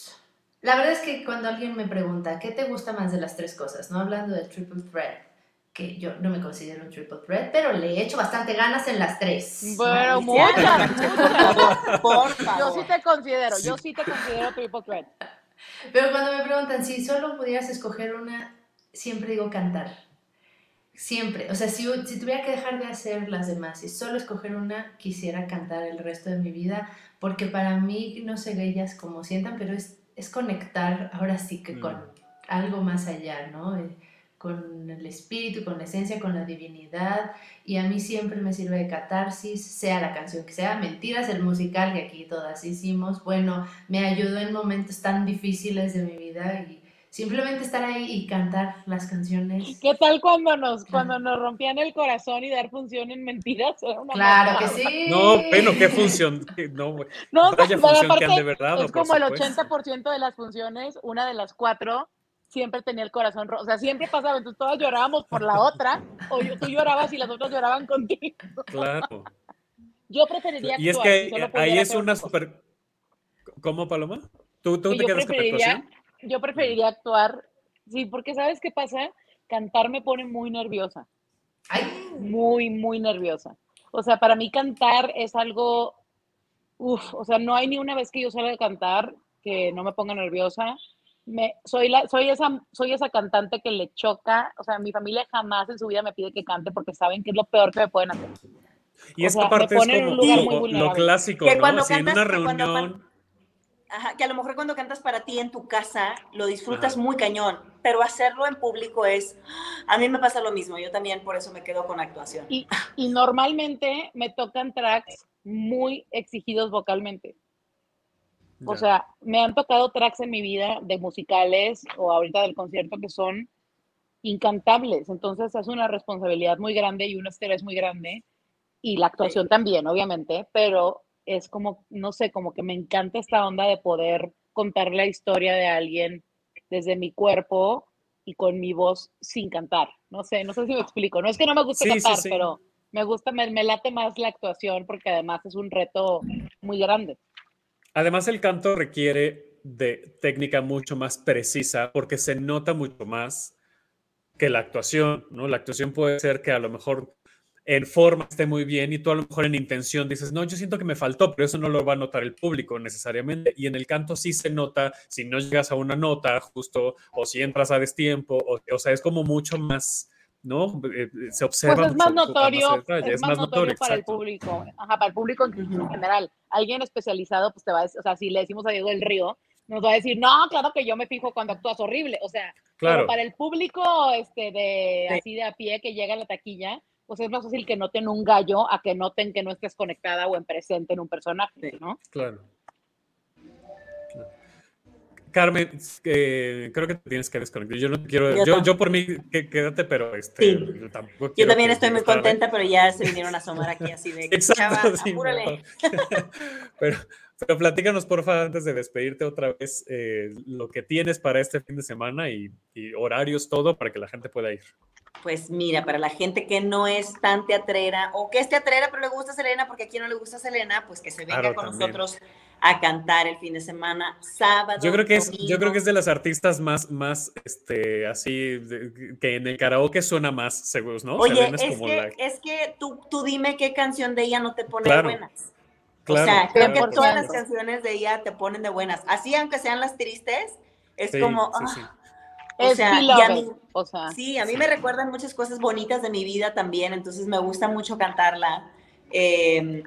La verdad es que cuando alguien me pregunta, ¿qué te gusta más de las tres cosas? No hablando del triple threat, que yo no me considero un triple threat, pero le he hecho bastante ganas en las tres. Bueno, ¿no? muchas, muchas. Por Yo favor. sí te considero, yo sí te considero triple threat. Pero cuando me preguntan si solo pudieras escoger una, siempre digo cantar. Siempre. O sea, si, si tuviera que dejar de hacer las demás y solo escoger una, quisiera cantar el resto de mi vida, porque para mí, no sé ellas como sientan, pero es, es conectar ahora sí que Mm. con algo más allá, ¿no? Eh, Con el espíritu, con la esencia, con la divinidad. Y a mí siempre me sirve de catarsis, sea la canción que sea. Mentiras, el musical que aquí todas hicimos. Bueno, me ayudó en momentos tan difíciles de mi vida y simplemente estar ahí y cantar las canciones. ¿Qué tal cuando nos, cuando nos rompían el corazón y dar función en mentiras? Era una Claro que sí. No, bueno, qué función. No, güey. No, Vaya pero función que aparte han de haber dado, es por como el supuesto. 80% de las funciones, una de las cuatro siempre tenía el corazón roto. O sea, siempre pasaba, entonces todas llorábamos por la otra, o yo- tú llorabas y las otras lloraban contigo. Claro. Yo preferiría Y es que ahí es una super. ¿Cómo, Paloma? ¿Tú, tú Que te quedas con la actuación? Yo preferiría actuar, sí, porque ¿sabes qué pasa? Cantar me pone muy nerviosa, Ay, muy, muy nerviosa. O sea, para mí cantar es algo, uff, o sea, no hay ni una vez que yo salga a cantar que no me ponga nerviosa. Me, soy, la, soy, esa, soy esa cantante que le choca, o sea, mi familia jamás en su vida me pide que cante porque saben que es lo peor que me pueden hacer. Y o es que sea, me aparte es en como, un lugar como muy lo vulnerable. clásico, Que ¿no? cuando Si en cantas- una que cuando reunión. Ajá, que a lo mejor cuando cantas para ti en tu casa lo disfrutas Ajá. muy cañón, pero hacerlo en público es, a mí me pasa lo mismo, yo también por eso me quedo con actuación. Y, y normalmente me tocan tracks muy exigidos vocalmente. O Ya. sea, me han tocado tracks en mi vida de musicales o ahorita del concierto que son incantables. Entonces es una responsabilidad muy grande y un estrés muy grande. Y la actuación también, obviamente, pero es como, no sé, como que me encanta esta onda de poder contar la historia de alguien desde mi cuerpo y con mi voz sin cantar. No sé, no sé si me explico. No es que no me guste Sí, sí, cantar, sí. pero me gusta, me, me late más la actuación porque además es un reto muy grande. Además, el canto requiere de técnica mucho más precisa porque se nota mucho más que la actuación, ¿no? La actuación puede ser que a lo mejor en forma esté muy bien y tú a lo mejor en intención dices, no, yo siento que me faltó, pero eso no lo va a notar el público necesariamente. Y en el canto sí se nota si no llegas a una nota justo o si entras a destiempo, o, o sea, es como mucho más, ¿no? Eh, Se observa Pues es mucho más notorio, más detalle, es más notorio para el exacto. público, ajá, para el público en, en general. Alguien especializado, pues te va a decir, o sea, si le decimos a Diego del Río, nos va a decir, no, claro que yo me fijo cuando actúas horrible, o sea, Claro. pero para el público este, de, Sí. así de a pie que llega a la taquilla, pues es más fácil que noten un gallo a que noten que no estés conectada o en presente en un personaje, Sí. ¿no? Claro. Carmen, eh, creo que te tienes que desconectar. Yo no quiero. Yo Yo, tam- yo por mí, que, quédate, pero este. Sí. yo tampoco Yo también estoy muy contenta, pero ya se vinieron a asomar aquí así de, Exacto, chava, sí, apúrale. pero, pero platícanos, porfa, antes de despedirte otra vez, eh, lo que tienes para este fin de semana y, y horarios, todo, para que la gente pueda ir. Pues mira, para la gente que no es tan teatrera o que es teatrera pero le gusta Selena, porque a quien no le gusta Selena, pues que se venga Claro, con también. nosotros a cantar el fin de semana, sábado. Yo creo que es, yo domingo. creo que es de las artistas más, más, este, así, de- que en el karaoke suena más seguros, ¿no? Oye, Selena es, como que, la- es que tú, tú dime qué canción de ella no te pone Claro, buenas. claro, o sea, creo que todas las 100%. canciones de ella te ponen de buenas. Así, aunque sean las tristes, es Sí, como, sí, ah, sí. O Es sea, y a mí- o sea, Sí, a mí me recuerdan muchas cosas bonitas de mi vida también, entonces me gusta mucho cantarla. Eh,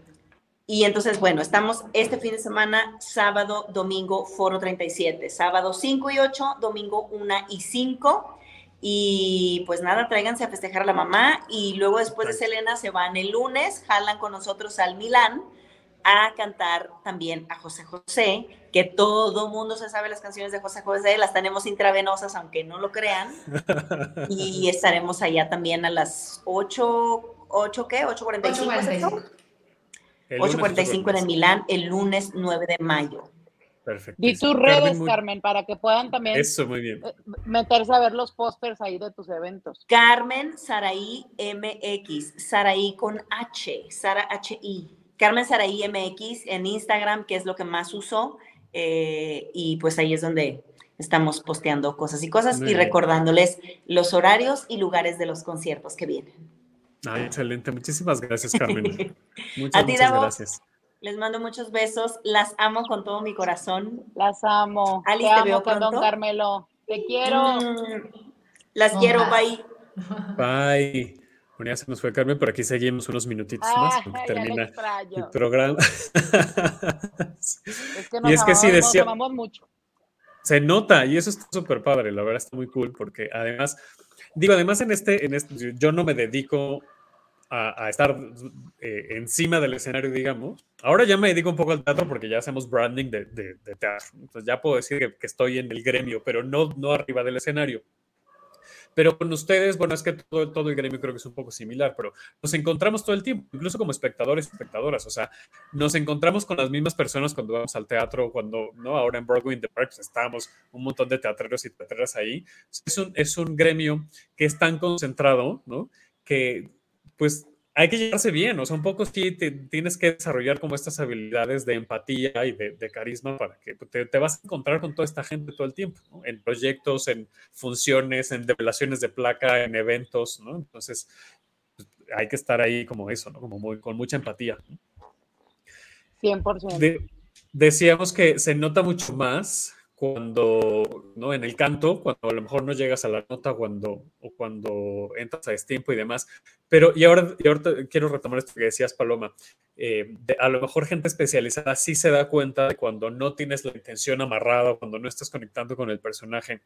y entonces, bueno, estamos este fin de semana, sábado, domingo, foro 37, sábado 5 y 8, domingo 1 y 5. Y pues nada, tráiganse a festejar a la mamá y luego después de. Selena se van el lunes, jalan con nosotros al Milán a cantar también a José José, que todo mundo se sabe las canciones de José José, las tenemos intravenosas, aunque no lo crean. Y estaremos allá también a las 8, 8 ¿qué? 8.45. ¿es eso? 8.45. El lunes 8.45 en el 8:45. Milán, el lunes 9 de mayo. Perfecto. di tus Carmen, redes, muy- Carmen, para que puedan también Eso, muy bien. eh, meterse a ver los pósters ahí de tus eventos. Carmen Saraí MX, Saraí con H, Sara H-I. Carmen Saraí MX en Instagram, que es lo que más uso, eh, y pues ahí es donde estamos posteando cosas y cosas Muy y bien. recordándoles los horarios y lugares de los conciertos que vienen. Ay, excelente. Muchísimas gracias, Carmen. Muchas, A ti, muchas gracias. Les mando muchos besos, las amo con todo mi corazón. Las amo. Alice, te te amo, veo perdón, pronto. Carmelo. Te quiero. Mm, Las No quiero, más. bye. Bye. Bueno, ya se nos fue Carmen, pero aquí seguimos unos minutitos más. Ah, lo termina el programa. Es que nos, Y es que sí amamos, decía- mucho. Se nota y eso está súper padre, la verdad está muy cool porque además, digo, además en este, en este yo- yo no me dedico a, a estar eh, encima del escenario, digamos. Ahora ya me dedico un poco al teatro porque ya hacemos branding de, de- de teatro. Entonces ya puedo decir que, que estoy en el gremio, pero no, no arriba del escenario. Pero con ustedes, bueno, es que todo, todo el gremio creo que es un poco similar, pero nos encontramos todo el tiempo, incluso como espectadores espectadoras. O sea, nos encontramos con las mismas personas cuando vamos al teatro, cuando, ¿no? Ahora en Broadway in the Park pues, estábamos un montón de teatreros y teatreras ahí. Es un, es un gremio que es tan concentrado, ¿no? Que, pues, hay que llevarse bien, o sea, un poco sí te, tienes que desarrollar como estas habilidades de empatía y de, de carisma para que te, te, vas a encontrar con toda esta gente todo el tiempo, ¿no? En proyectos, en funciones, en develaciones de placa, en eventos, ¿no? Entonces, pues, hay que estar ahí como eso, ¿no? Como muy, con mucha empatía. ¿no? 100%. De, decíamos que se nota mucho más cuando, ¿no? En el canto, cuando a lo mejor no llegas a la nota, cuando, o cuando entras a destiempo y demás. Pero, y ahora, y ahora quiero retomar esto que decías, Paloma. Eh, a lo mejor gente especializada sí se da cuenta de cuando no tienes la intención amarrada, cuando no estás conectando con el personaje.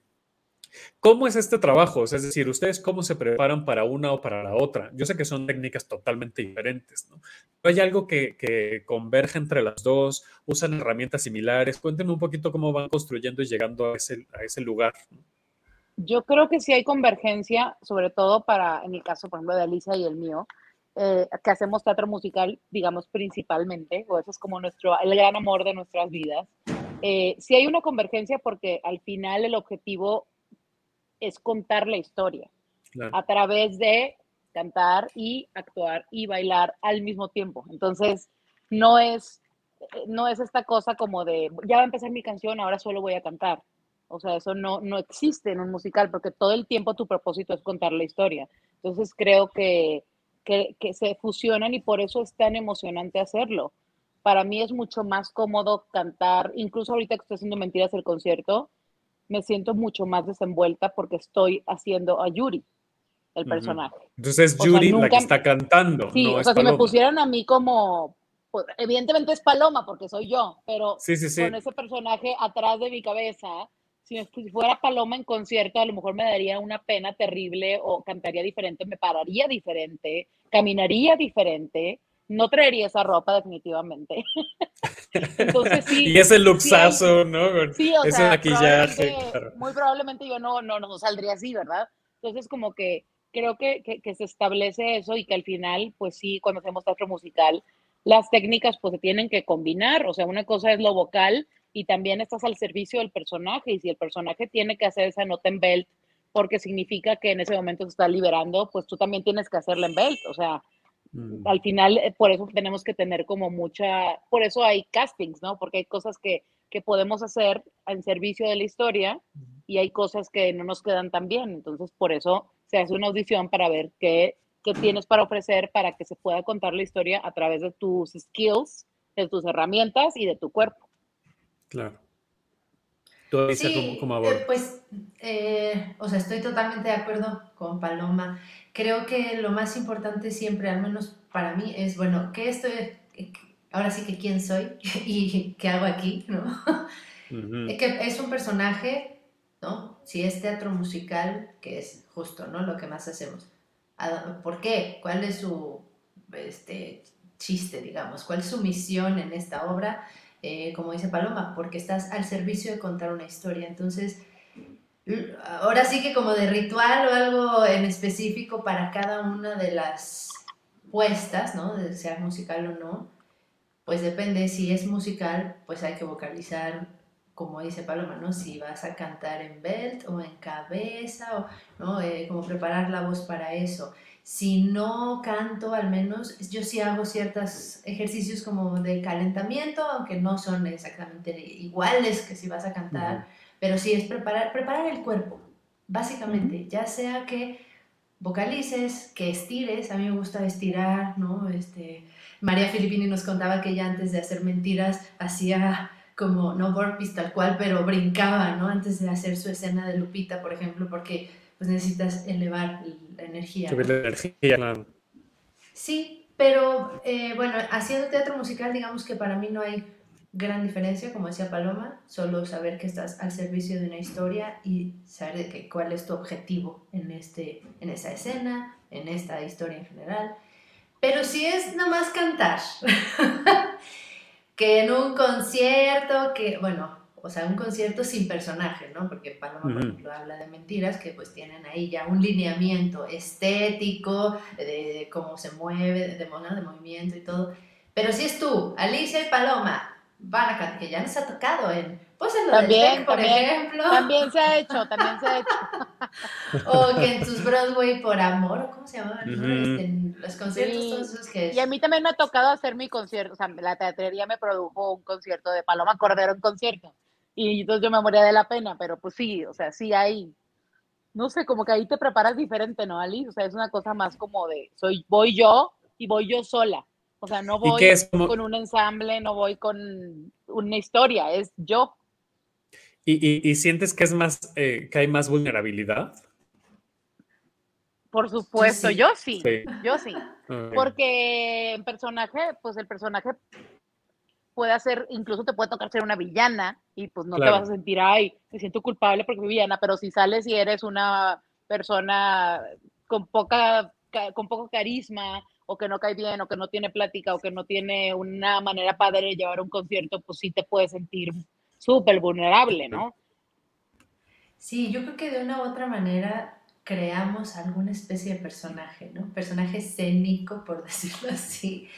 ¿Cómo es este trabajo? O sea, es decir, ¿ustedes cómo se preparan para una o para la otra? Yo sé que son técnicas totalmente diferentes, ¿no? ¿Hay algo que, que converge entre las dos? ¿Usan herramientas similares? Cuéntenme un poquito cómo van construyendo y llegando a ese, a ese lugar. Yo creo que sí hay convergencia, sobre todo para, en el caso, por ejemplo, de Alicia y el mío, eh, que hacemos teatro musical, digamos, principalmente, o eso es como nuestro, el gran amor de nuestras vidas. Eh, sí hay una convergencia porque al final el objetivo es contar la historia Claro. a través de cantar y actuar y bailar al mismo tiempo. Entonces, no es, no es esta cosa como de, ya va a empezar mi canción, ahora solo voy a cantar. O sea, eso no, no existe en un musical porque todo el tiempo tu propósito es contar la historia. Entonces, creo que, que, que se fusionan y por eso es tan emocionante hacerlo. Para mí es mucho más cómodo cantar, incluso ahorita que estoy haciendo Mentiras el concierto, me siento mucho más desenvuelta porque estoy haciendo a Yuri, el personaje. Entonces es O sea, Yuri la nunca- que está cantando, Sí, no o sea, si me Paloma. pusieran a mí como, pues, evidentemente es Paloma porque soy yo, pero Sí, sí, sí. con ese personaje atrás de mi cabeza, si fuera Paloma en concierto, a lo mejor me daría una pena terrible o cantaría diferente, me pararía diferente, caminaría diferente, no traería esa ropa definitivamente. Entonces sí. y ese sí luxazo, ¿no? Con Sí, o ese sea, maquillaje. probablemente- claro. muy probablemente yo no, no, no saldría así, ¿verdad? Entonces, como que creo que, que, que se establece eso y que al final, pues sí, cuando hacemos teatro musical, las técnicas pues se tienen que combinar, o sea, una cosa es lo vocal y también estás al servicio del personaje y si el personaje tiene que hacer esa nota en belt porque significa que en ese momento se está liberando, pues tú también tienes que hacerla en belt, o sea, mm. al final eh, por eso tenemos que tener como mucha, por eso hay castings, ¿no? Porque hay cosas que, que podemos hacer en servicio de la historia y hay cosas que no nos quedan tan bien, entonces por eso se hace una audición para ver qué, qué tienes para ofrecer para que se pueda contar la historia a través de tus skills, de tus herramientas y de tu cuerpo. Claro sí, eh, pues, eh, o sea, estoy totalmente de acuerdo con Paloma. Creo que lo más importante siempre, al menos para mí, es, bueno, ¿qué estoy, ahora sí que quién soy y qué hago aquí, ¿no? que es un personaje, ¿no? Si es teatro musical, que es justo, ¿no? Lo que más hacemos. ¿Por qué? ¿Cuál es su este, chiste, digamos? ¿Cuál es su misión en esta obra? Eh, como dice Paloma, porque estás al servicio de contar una historia. Entonces, ahora sí que como de ritual o algo en específico para cada una de las puestas, ¿no? De sea musical o no, pues depende, si es musical, pues hay que vocalizar, como dice Paloma, ¿no? Si vas a cantar en belt o en cabeza, o, ¿no? Eh, como preparar la voz para eso si no canto, al menos yo sí hago ciertos ejercicios como de calentamiento, aunque no son exactamente iguales que si vas a cantar, pero sí es preparar, preparar el cuerpo, básicamente, ya sea que vocalices, que estires, a mí me gusta estirar, ¿no? Este, María Filippini nos contaba que ella antes de hacer mentiras hacía como, no burpees tal cual, pero brincaba, ¿no? Antes de hacer su escena de Lupita, por ejemplo, porque pues necesitas elevar la energía. Subir la energía, claro. Sí, pero eh, bueno, haciendo teatro musical, digamos que para mí no hay gran diferencia, como decía Paloma, solo saber que estás al servicio de una historia y saber que, cuál es tu objetivo en, este, en esa escena, en esta historia en general. Pero si es nomás cantar, que en un concierto, que bueno, o sea, un concierto sin personaje, ¿no? Porque Paloma, por ejemplo, habla de mentiras que pues tienen ahí ya un lineamiento estético, de, cómo se mueve, de, de, de movimiento y todo. Pero si es tú, Alicia y Paloma, van a que ya nos ha tocado en pues en lo también, por ejemplo. También se ha hecho, también se ha hecho. o que en tus Broadway por amor, ¿cómo se llamaban? Este, en los conciertos todos esos que Y a mí también me ha tocado hacer mi concierto, o sea, la teatrería me produjo un concierto de Paloma Cordero en concierto. Y entonces yo me moría de la pena, pero pues sí, o sea, sí hay, no sé, como que ahí te preparas diferente, ¿no, Ali? O sea, es una cosa más como de, soy, voy yo y voy yo sola. O sea, no voy con un ensamble, no voy con una historia, es yo. ¿Y, y, sientes que es más, eh, que hay más vulnerabilidad? Por supuesto, yo sí, yo sí. Porque en personaje, pues el personaje puede hacer, incluso te puede tocar ser una villana y pues no te vas a sentir, ay, me siento culpable porque soy villana, pero si sales y eres una persona con poca con poco carisma o que no cae bien o que no tiene plática o que no tiene una manera padre de llevar un concierto, pues sí te puedes sentir súper vulnerable, ¿no? Sí, yo creo que de una u otra manera creamos alguna especie de personaje, ¿no? Personaje escénico, por decirlo así,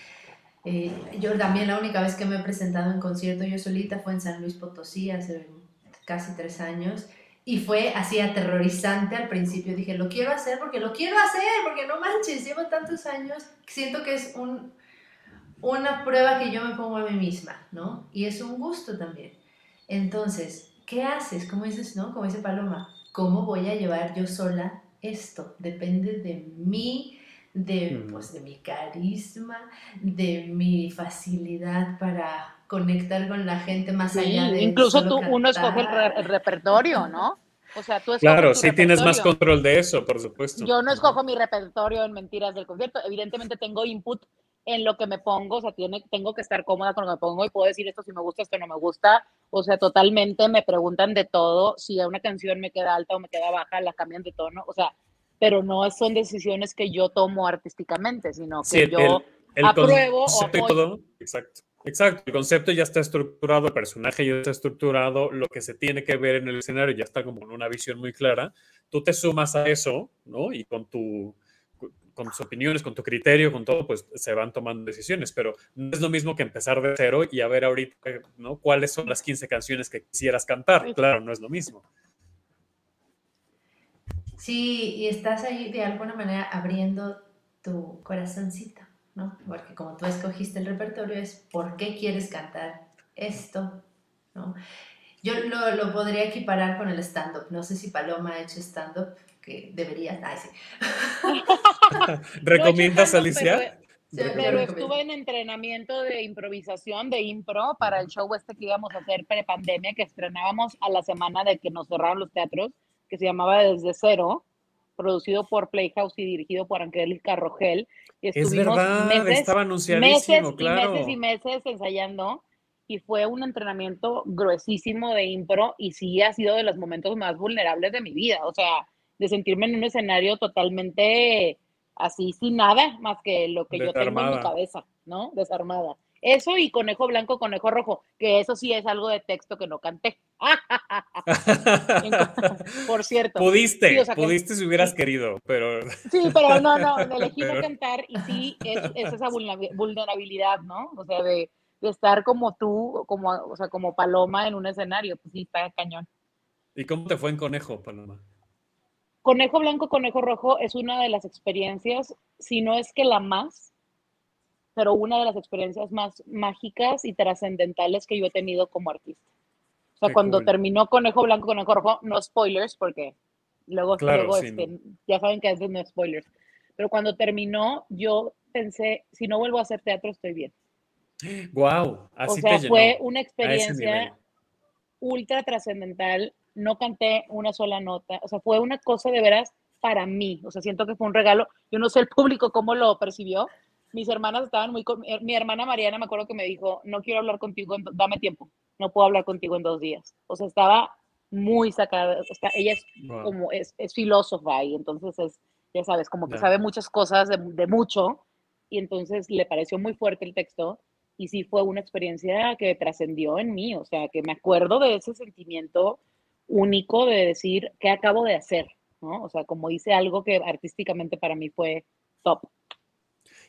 eh, yo también la única vez que me he presentado en concierto yo solita fue en San Luis Potosí hace casi tres años y fue así aterrorizante al principio. Dije, lo quiero hacer porque lo quiero hacer, porque no manches, llevo tantos años, siento que es un, una prueba que yo me pongo a mí misma, ¿no? Y es un gusto también. Entonces, ¿qué haces? Como dices, ¿no? Como dice Paloma, ¿cómo voy a llevar yo sola esto? Depende de mí de, mm. pues, de mi carisma, de mi facilidad para conectar con la gente más allá de incluso tú uno escoge el, repertorio, ¿no? O sea, tú Claro, sí tienes más control de eso, por supuesto. Yo no escojo mi repertorio en mentiras del concierto. Evidentemente tengo input en lo que me pongo, o sea, tiene, tengo que estar cómoda con lo que me pongo y puedo decir esto si me gusta, esto no me gusta. O sea, totalmente me preguntan de todo. Si una canción me queda alta o me queda baja, la cambian de tono. O sea, pero no son decisiones que yo tomo artísticamente, sino que yo apruebo o todo, exacto. Exacto, el concepto ya está estructurado, el personaje ya está estructurado, lo que se tiene que ver en el escenario ya está como en una visión muy clara. Tú te sumas a eso, ¿no? Y con tu con tus opiniones, con tu criterio, con todo, pues se van tomando decisiones, pero no es lo mismo que empezar de cero y a ver ahorita, ¿no? ¿Cuáles son las 15 canciones que quisieras cantar? Claro, no es lo mismo. Sí, y estás ahí de alguna manera abriendo tu corazoncito, ¿no? Porque como tú escogiste el repertorio es por qué quieres cantar esto, ¿no? Yo lo, lo podría equiparar con el stand-up. No sé si Paloma ha hecho stand-up, que debería. Ay, sí. ¿Recomiendas, No, Alicia? Pero, pero estuve en entrenamiento de improvisación, de impro, para el show este que íbamos a hacer pre-pandemia, que estrenábamos a la semana de que nos cerraron los teatros, que se llamaba Desde Cero, producido por Playhouse y dirigido por Angélica Rogel. Y Es verdad, meses, estaba meses anunciadísimo, y claro. meses y meses ensayando y fue un entrenamiento gruesísimo de impro y sí ha sido de los momentos más vulnerables de mi vida, o sea, de sentirme en un escenario totalmente así sin nada más que lo que yo tengo en mi cabeza, ¿no? Desarmada. Eso y conejo blanco, conejo rojo, que eso sí es algo de texto que no canté. Por cierto. pudiste, Sí, o sea que- pudiste si hubieras querido, pero Sí, pero no, no, elegí no cantar y sí es, es esa vulnerabi- vulnerabilidad, ¿no? O sea, de, de estar como tú, como, o sea, como paloma en un escenario, pues sí, está cañón. ¿y cómo te fue en Conejo, Paloma? Conejo blanco, conejo rojo es una de las experiencias, si no es que la más, pero una de las experiencias más mágicas y trascendentales que yo he tenido como artista. O sea, Qué cuando cool. terminó Conejo Blanco, Conejo Rojo, no spoilers, porque luego, Claro, luego sí, este, no. ya saben que a veces no spoilers. Pero cuando terminó, yo pensé, si no vuelvo a hacer teatro, estoy bien. Wow, O así sea, te llenó. fue una a ese experiencia ultra trascendental. No canté una sola nota. O sea, fue una cosa de veras para mí. O sea, siento que fue un regalo. Yo no sé el público cómo lo percibió. Mis hermanas estaban muy... con- Mi hermana Mariana me acuerdo que me dijo, no quiero hablar contigo, dame tiempo. No puedo hablar contigo en dos días. O sea, estaba muy sacada. o sea, ella es Wow. como es, es filósofa y entonces es, ya sabes, como que Ya. sabe muchas cosas de, de mucho y entonces le pareció muy fuerte el texto y sí fue una experiencia que trascendió en mí, o sea, que me acuerdo de ese sentimiento único de decir, ¿qué acabo de hacer? ¿no? O sea, como hice algo que artísticamente para mí fue top.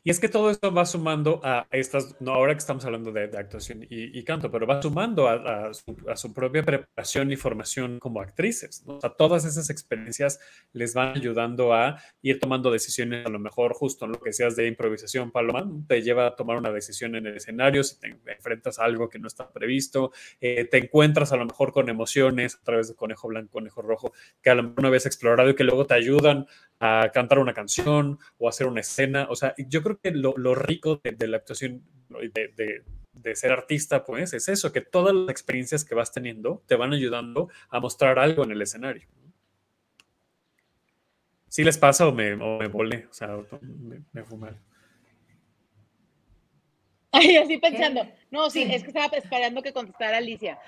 Y es que todo esto va sumando a estas, no ahora que estamos hablando de, actuación y, canto, pero va sumando a, su, propia preparación y formación como actrices. O sea, todas esas experiencias les van ayudando a ir tomando decisiones, a lo mejor justo en lo que seas de improvisación, Paloma, te lleva a tomar una decisión en el escenario, si te enfrentas a algo que no está previsto, eh, te encuentras a lo mejor con emociones a través de Conejo Blanco, Conejo Rojo, que a lo mejor no habías explorado y que luego te ayudan a cantar una canción o hacer una escena. O sea, yo creo que lo, lo rico de, de, la actuación de, de, de, ser artista, pues, es eso, que todas las experiencias que vas teniendo te van ayudando a mostrar algo en el escenario. ¿Sí les pasa o me, o me volé? O sea, me, me fumé. Ay, así pensando. No, sí, es que estaba esperando que contestara Alicia.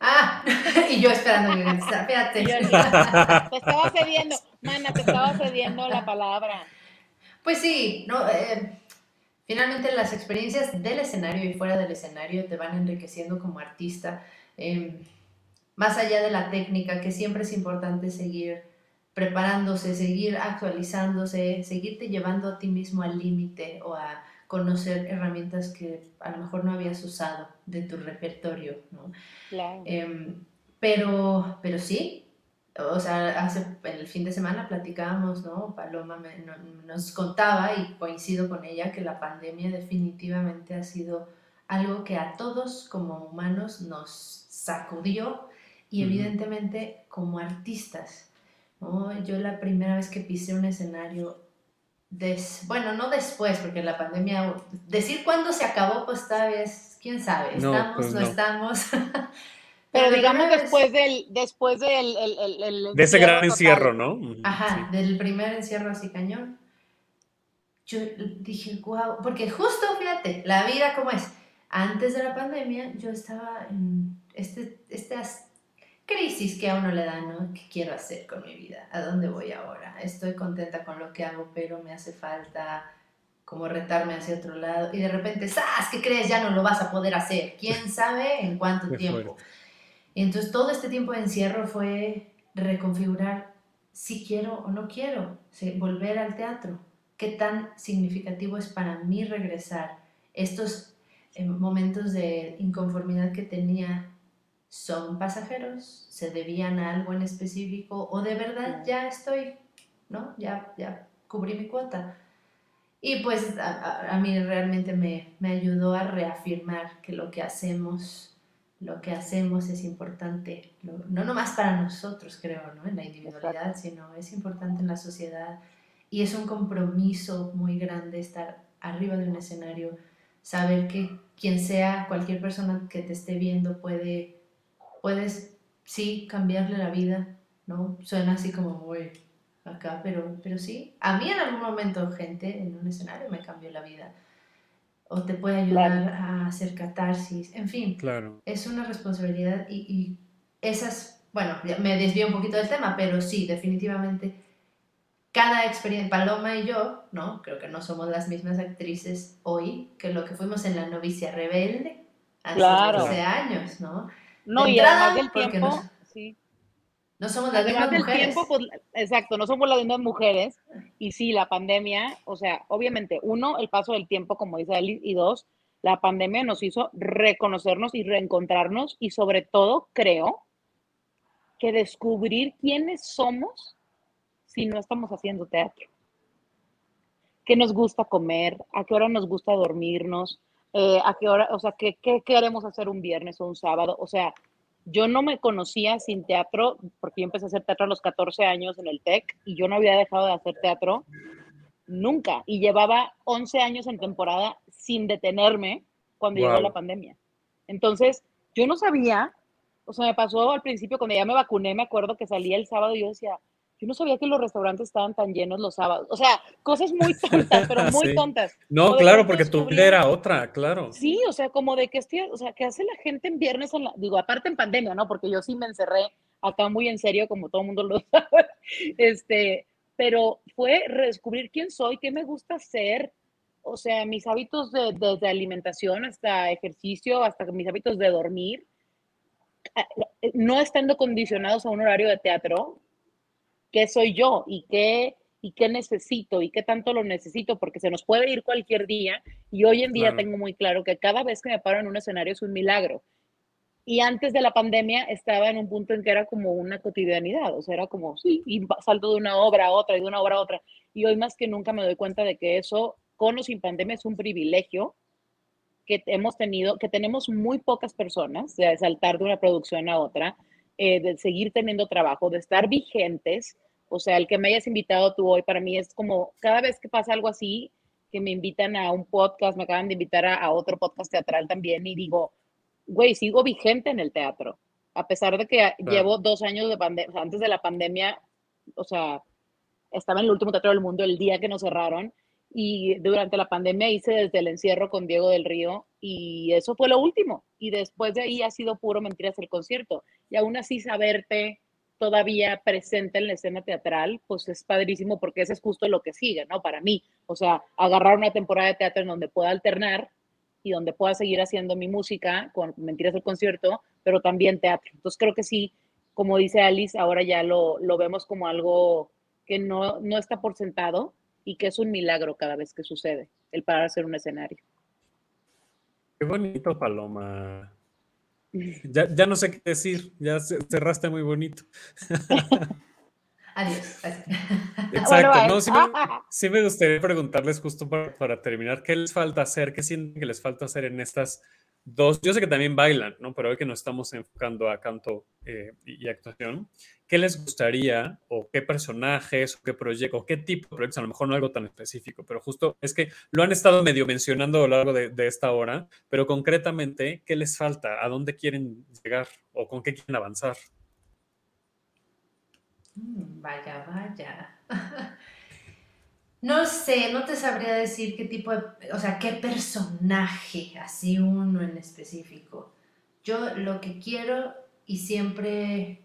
Ah, y yo esperando que contestara. Espérate. Yo, te estaba cediendo, mana, te estaba cediendo la palabra. Pues sí, no, eh, finalmente las experiencias del escenario y fuera del escenario te van enriqueciendo como artista. Eh, más allá de la técnica, que siempre es importante seguir preparándose, seguir actualizándose, seguirte llevando a ti mismo al límite o a conocer herramientas que a lo mejor no habías usado de tu repertorio, ¿no? Claro. Eh, pero, pero sí, o sea, hace el fin de semana platicábamos, ¿no? Paloma me, no, nos contaba y coincido con ella que la pandemia definitivamente ha sido algo que a todos como humanos nos sacudió y evidentemente como artistas, ¿no? Yo la primera vez que pisé un escenario Des, bueno, no después, porque la pandemia, decir cuándo se acabó, pues tal vez, quién sabe, No, estamos, pues no, no. estamos. Pero digamos primera después vez- del, después del el, el- el De ese gran total. encierro, ¿no? Ajá, sí. del primer encierro así cañón. Yo dije, wow, porque justo, fíjate, la vida como es. Antes de la pandemia yo estaba en este, estas crisis que a uno le da, ¿no? ¿Qué quiero hacer con mi vida? ¿A dónde voy ahora? Estoy contenta con lo que hago, pero me hace falta como retarme hacia otro lado. Y de repente, ¡zas! ¿Qué crees? Ya no lo vas a poder hacer. ¿Quién sabe en cuánto Qué tiempo? fuerte. Y entonces todo este tiempo de encierro fue reconfigurar si quiero o no quiero, sí, volver al teatro. ¿Qué tan significativo es para mí regresar? Estos eh, momentos de inconformidad que tenía son pasajeros, se debían a algo en específico o de verdad ya estoy, ¿no? Ya, ya cubrí mi cuota. Y pues a, a mí realmente me, me, ayudó a reafirmar que lo que hacemos, lo que hacemos es importante, no nomás para nosotros, creo, ¿no? En la individualidad, sino es importante en la sociedad. Y es un compromiso muy grande estar arriba de un escenario, saber que quien sea, cualquier persona que te esté viendo puede puedes, sí, cambiarle la vida, ¿no? Suena así como muy acá, pero, pero sí. A mí en algún momento, gente, en un escenario me cambió la vida. O te puede ayudar a hacer catarsis, en fin. Claro. Es una responsabilidad y, y esas, bueno, me desvío un poquito del tema, pero sí, definitivamente cada experiencia, Paloma y yo, ¿no? Creo que no somos las mismas actrices hoy que lo que fuimos en La novicia rebelde hace claro. 12 años, ¿no? No, y además del tiempo, no, sí. No somos las además mismas mujeres. Tiempo, pues, exacto, no somos las mismas mujeres. Y sí, la pandemia, o sea, obviamente, uno, el paso del tiempo, como dice Alice, y dos, la pandemia nos hizo reconocernos y reencontrarnos y sobre todo, creo, que descubrir quiénes somos si no estamos haciendo teatro. ¿Qué nos gusta comer? ¿A qué hora nos gusta dormirnos? Eh, a qué hora, o sea, ¿qué, qué queremos hacer un viernes o un sábado. O sea, yo no me conocía sin teatro, porque yo empecé a hacer teatro a los 14 años en el TEC y yo no había dejado de hacer teatro nunca. Y llevaba 11 años en temporada sin detenerme cuando wow. llegó la pandemia. Entonces, yo no sabía, o sea, me pasó al principio cuando ya me vacuné, me acuerdo que salía el sábado y yo decía, yo no sabía que los restaurantes estaban tan llenos los sábados. O sea, cosas muy tontas, pero muy sí. tontas. No, claro, porque tu vida era otra, claro. Sí, o sea, como de que estoy, o sea, ¿qué hace la gente en viernes? En la, digo, aparte en pandemia, ¿no? Porque yo sí me encerré acá muy en serio, como todo el mundo lo sabe. Este, pero fue redescubrir quién soy, qué me gusta hacer. O sea, mis hábitos de, desde alimentación hasta ejercicio, hasta mis hábitos de dormir, no estando condicionados a un horario de teatro, qué soy yo y qué, y qué necesito y qué tanto lo necesito, porque se nos puede ir cualquier día. Y hoy en día claro. tengo muy claro que cada vez que me paro en un escenario es un milagro. Y antes de la pandemia estaba en un punto en que era como una cotidianidad, o sea, era como, sí, y salto de una obra a otra y de una obra a otra. Y hoy más que nunca me doy cuenta de que eso, con o sin pandemia, es un privilegio que hemos tenido, que tenemos muy pocas personas, de saltar de una producción a otra, eh, de seguir teniendo trabajo, de estar vigentes. O sea, el que me hayas invitado tú hoy para mí es como cada vez que pasa algo así, que me invitan a un podcast, me acaban de invitar a, a otro podcast teatral también y digo, güey, sigo vigente en el teatro. A pesar de que claro. llevo dos años de pandemia, o sea, antes de la pandemia, o sea, estaba en el último teatro del mundo el día que nos cerraron y durante la pandemia hice desde el encierro con Diego del Río y eso fue lo último. Y después de ahí ha sido puro mentiras el concierto. Y aún así saberte todavía presente en la escena teatral, pues es padrísimo porque eso es justo lo que sigue, ¿no? Para mí. O sea, agarrar una temporada de teatro en donde pueda alternar y donde pueda seguir haciendo mi música con mentiras del concierto, pero también teatro. Entonces creo que sí, como dice Alice, ahora ya lo, lo vemos como algo que no, no está por sentado, y que es un milagro cada vez que sucede, el parar a hacer un escenario. Qué bonito, Paloma. Ya, ya no sé qué decir, ya cerraste muy bonito. Adiós. Exacto, bueno, no, sí, me, sí, me, gustaría preguntarles justo para, para, terminar, ¿qué les falta hacer? ¿Qué sienten que les falta hacer en estas dos? Yo sé que también bailan, ¿no? Pero hoy que nos estamos enfocando a canto eh, y, actuación, ¿qué les gustaría o qué personajes o qué proyectos qué tipo de proyectos? A lo mejor no algo tan específico, pero justo es que lo han estado medio mencionando a lo largo de, de esta hora, pero concretamente, ¿qué les falta? ¿A dónde quieren llegar o con qué quieren avanzar? Mm, Vaya, vaya. No sé, no te sabría decir qué tipo de, o sea, qué personaje, así uno en específico. Yo lo que quiero y siempre,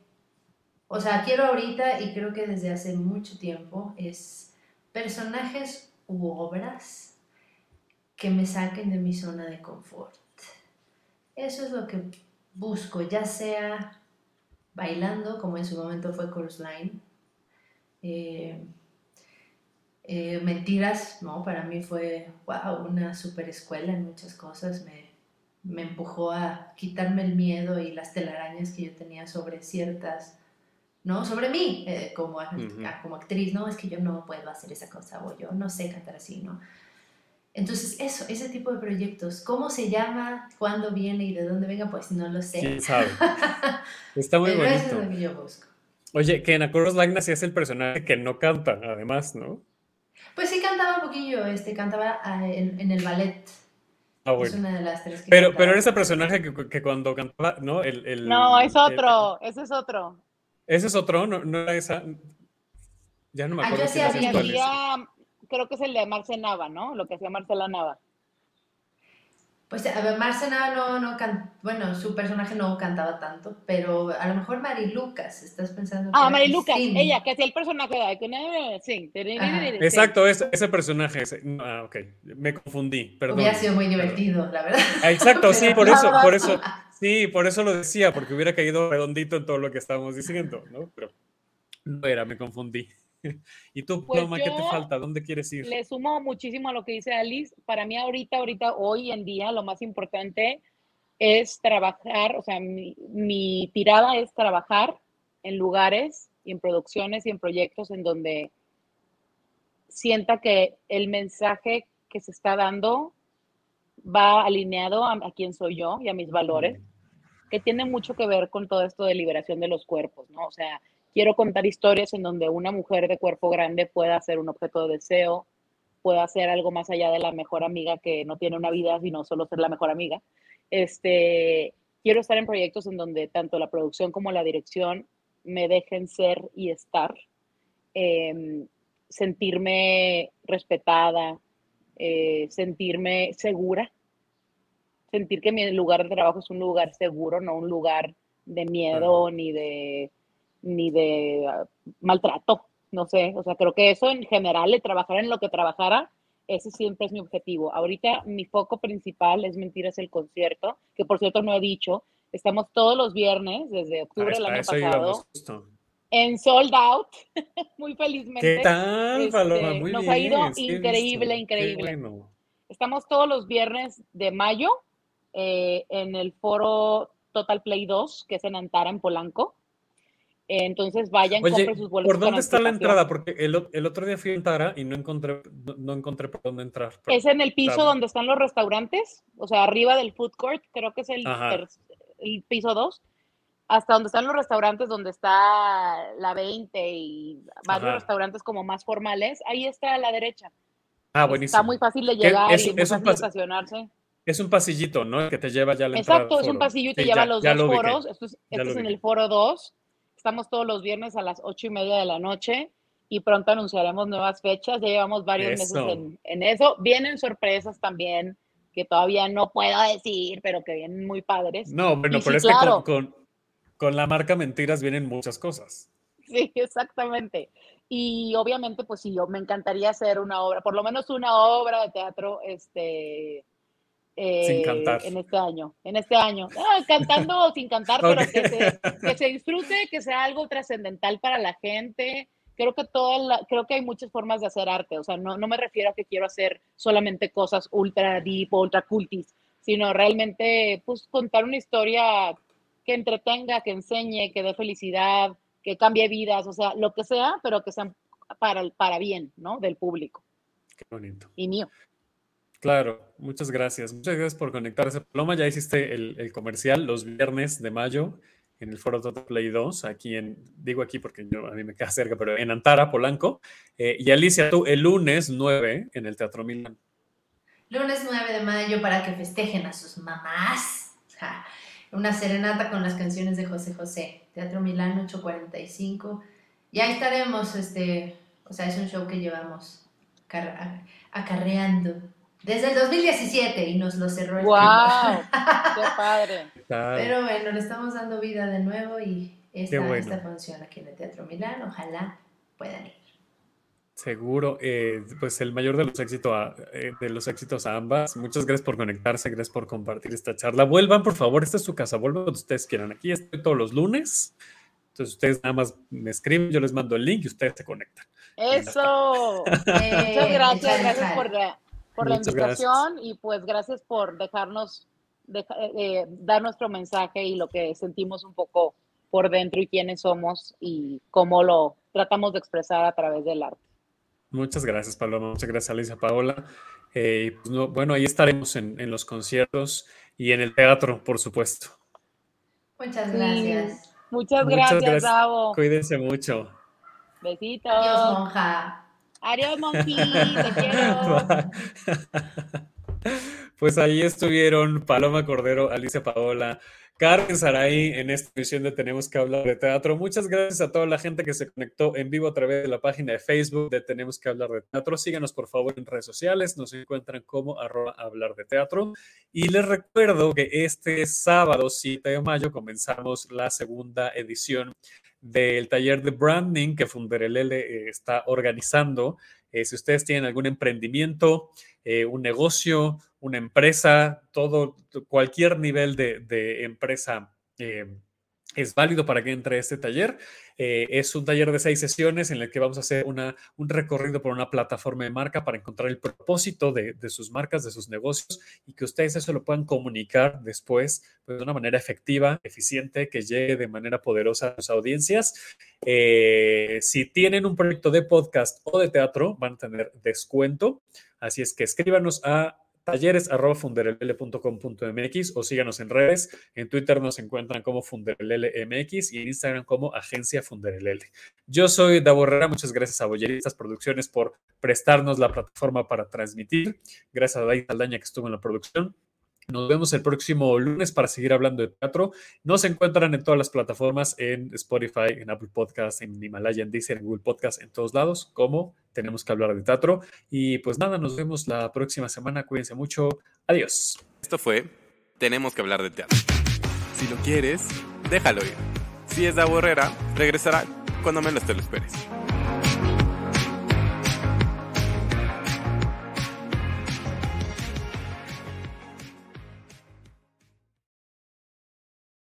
o sea, quiero ahorita y creo que desde hace mucho tiempo es personajes u obras que me saquen de mi zona de confort. Eso es lo que busco, ya sea bailando, como en su momento fue Chorus Line. Eh, mentiras, ¿no? Para mí fue, wow, una super escuela en muchas cosas. Me, me empujó a quitarme el miedo y las telarañas que yo tenía sobre ciertas, ¿no? Sobre mí, eh, como, como actriz, ¿no? Es que yo no puedo hacer esa cosa o yo no sé cantar así, ¿no? Entonces, eso, ese tipo de proyectos, ¿cómo se llama? ¿Cuándo viene y de dónde venga? Pues no lo sé. ¿Quién sabe? Está muy Pero bonito. eso es lo que yo busco. Oye, que en Acordos Lagna sí es el personaje que no canta, además, ¿no? Pues sí cantaba un poquillo, este, cantaba ah, en, en el ballet. Ah, Es bueno. una de las tres que Pero, cantaba. pero era ese personaje que, que cuando cantaba, ¿no? El, el- No, es el- otro, ese es otro. ese es otro, no, no era esa. Ya no me Ah, acuerdo yo quién sí es había es. creo que es el de Marce Nava, ¿no? Lo que hacía Marcela Nava. Pues a ver, Marcena no, no can... bueno, su personaje no cantaba tanto, pero a lo mejor Mari Lucas, estás pensando Ah, Mari Lucas, Christine. ella, que hacía el personaje de sí. Ajá. Exacto, ese, ese personaje. ese- Ah, ok. Me confundí, perdón. Hubiera sido muy divertido, la verdad. Ah, Exacto, sí, por eso, por eso, sí, por eso lo decía, porque hubiera caído redondito en todo lo que estábamos diciendo, ¿no? Pero no era, me confundí. ¿Y tú, Pues Paloma, qué te falta? ¿Dónde quieres ir? Le sumo muchísimo a lo que dice Alice. Para mí ahorita, ahorita, hoy en día, lo más importante es trabajar, o sea, mi, mi tirada es trabajar en lugares y en producciones y en proyectos en donde sienta que el mensaje que se está dando va alineado a, a quién soy yo y a mis valores, que tiene mucho que ver con todo esto de liberación de los cuerpos, ¿no? O sea, quiero contar historias en donde una mujer de cuerpo grande pueda ser un objeto de deseo, pueda ser algo más allá de la mejor amiga que no tiene una vida, sino solo ser la mejor amiga. Este, quiero estar en proyectos en donde tanto la producción como la dirección me dejen ser y estar, em, sentirme respetada, eh, sentirme segura, sentir que mi lugar de trabajo es un lugar seguro, no un lugar de miedo ni de ni de ah, maltrato, no sé, o sea, creo que eso en general, el trabajar en lo que trabajara, ese siempre es mi objetivo. Ahorita mi foco principal es Mentiras el concierto, que por cierto no he dicho, estamos todos los viernes desde octubre del año pasado en sold out, muy felizmente. ¿Qué tal, este, Paloma? Muy nos bien. ha ido increíble, increíble. Bueno. Estamos todos los viernes de mayo eh, en el foro Total Play 2, que es en Antara, en Polanco. Entonces vayan, Oye, compren sus boletos. ¿por dónde está la entrada? Porque el, el otro día fui a Antara y no encontré, no, no encontré por dónde entrar. Es en el piso donde están los restaurantes, o sea, arriba del food court, creo que es el, ter- el piso 2, hasta donde están los restaurantes, donde está la 20 y varios Ajá. restaurantes como más formales, ahí está a la derecha. Ah, buenísimo. Está muy fácil de ¿Qué- llegar es- y muy es fácil de estacionarse. Es un pasillito, ¿no? Que te lleva ya a la entrada. Exacto, al es un pasillo y te Sí, lleva ya- a los dos lo foros. Esto es, esto es en el foro 2. Estamos todos los viernes a las ocho y media de la noche y pronto anunciaremos nuevas fechas. Ya llevamos varios meses en, en eso. Vienen sorpresas también que todavía no puedo decir, pero que vienen muy padres. No, bueno, Y pero sí, es que con- con, con la marca Mentiras vienen muchas cosas. Sí, exactamente. Y obviamente, pues sí, yo me encantaría hacer una obra, por lo menos una obra de teatro, este, eh, cantar. en este año, en este año. Ah, cantando o sin cantar, pero que se, que se disfrute, que sea algo trascendental para la gente. Creo que toda la- creo que hay muchas formas de hacer arte. O sea, no, no me refiero a que quiero hacer solamente cosas ultra deep o ultra cultis, sino realmente, pues, contar una historia que entretenga, que enseñe, que dé felicidad, que cambie vidas, o sea, lo que sea, pero que sea para, para bien, ¿no? Del público Qué bonito. y mío. Claro, muchas gracias. Muchas gracias por conectarse. Paloma, ya hiciste el, comercial los viernes de mayo en el Foro Total Play 2, aquí en, digo aquí porque a mí me queda cerca, pero en Antara, Polanco. Eh, y Alicia, tú el lunes 9 en el Teatro Milán. Lunes 9 de mayo para que festejen a sus mamás. Una serenata con las canciones de José José. Teatro Milán 845. Y ahí estaremos, este, o sea, es un show que llevamos acarreando desde el 2017 y nos lo cerró el ¡Wow! ¡Qué padre! Pero bueno, le estamos dando vida de nuevo y esta, bueno. esta función aquí en el Teatro Milán, ojalá puedan ir. Seguro, eh, pues el mayor de los éxitos a, eh, de los éxitos a ambas. Muchas gracias por conectarse, gracias por compartir esta charla. Vuelvan, por favor, esta es su casa, vuelvan cuando ustedes quieran. Aquí estoy todos los lunes. Entonces ustedes nada más me escriben, yo les mando el link y ustedes se conectan. ¡Eso! Eh, Muchas gracias, gracias por la, por la invitación y pues gracias por dejarnos eh, dar nuestro mensaje y lo que sentimos un poco por dentro y quiénes somos y cómo lo tratamos de expresar a través del arte. Muchas gracias, Paloma. Muchas gracias, Alicia Paola. Eh, pues, bueno, ahí estaremos en, en, los conciertos y en el teatro, por supuesto. Muchas gracias. muchas, gracias, gracias, Cuídense mucho. Besitos. Adiós, monja. Adiós, monkey. Te quiero. Pues ahí estuvieron Paloma Cordero, Alicia Paola, Carmen Saray en esta edición de Tenemos que hablar de teatro. Muchas gracias a toda la gente que se conectó en vivo a través de la página de Facebook de Tenemos que hablar de teatro. Síganos por favor en redes sociales, nos encuentran como arroba hablar de teatro. Y les recuerdo que este sábado 7 de mayo comenzamos la segunda edición del taller de branding que Funderelele está organizando. Eh, si ustedes tienen algún emprendimiento, eh, un negocio, una empresa, todo, cualquier nivel de, empresa eh, es válido para que entre este taller. Eh, es un taller de seis sesiones en el que vamos a hacer un recorrido por una plataforma de marca para encontrar el propósito de, sus marcas, de sus negocios y que ustedes eso lo puedan comunicar después pues, de una manera efectiva, eficiente, que llegue de manera poderosa a sus audiencias. si tienen un proyecto de podcast o de teatro, van a tener descuento. Así es que escríbanos a talleres.funderelele.com.mx o síganos en redes. En Twitter nos encuentran como FundereleleMX y en Instagram como Agencia Funderelele. Yo soy Davo Herrera, muchas gracias a Boyeristas Producciones por prestarnos la plataforma para transmitir. Gracias a David Aldaña que estuvo en la producción. Nos vemos el próximo lunes para seguir hablando de teatro. Nos encuentran en todas las plataformas, en Spotify, en Apple Podcast, en Himalaya, en Deezer, en Google Podcast, en todos lados, como tenemos que hablar de teatro. Y pues nada, nos vemos la próxima semana. Cuídense mucho. Adiós. Esto fue Tenemos que hablar de teatro. Si lo quieres, déjalo ir. Si es de Herrera, regresará cuando menos te lo esperes.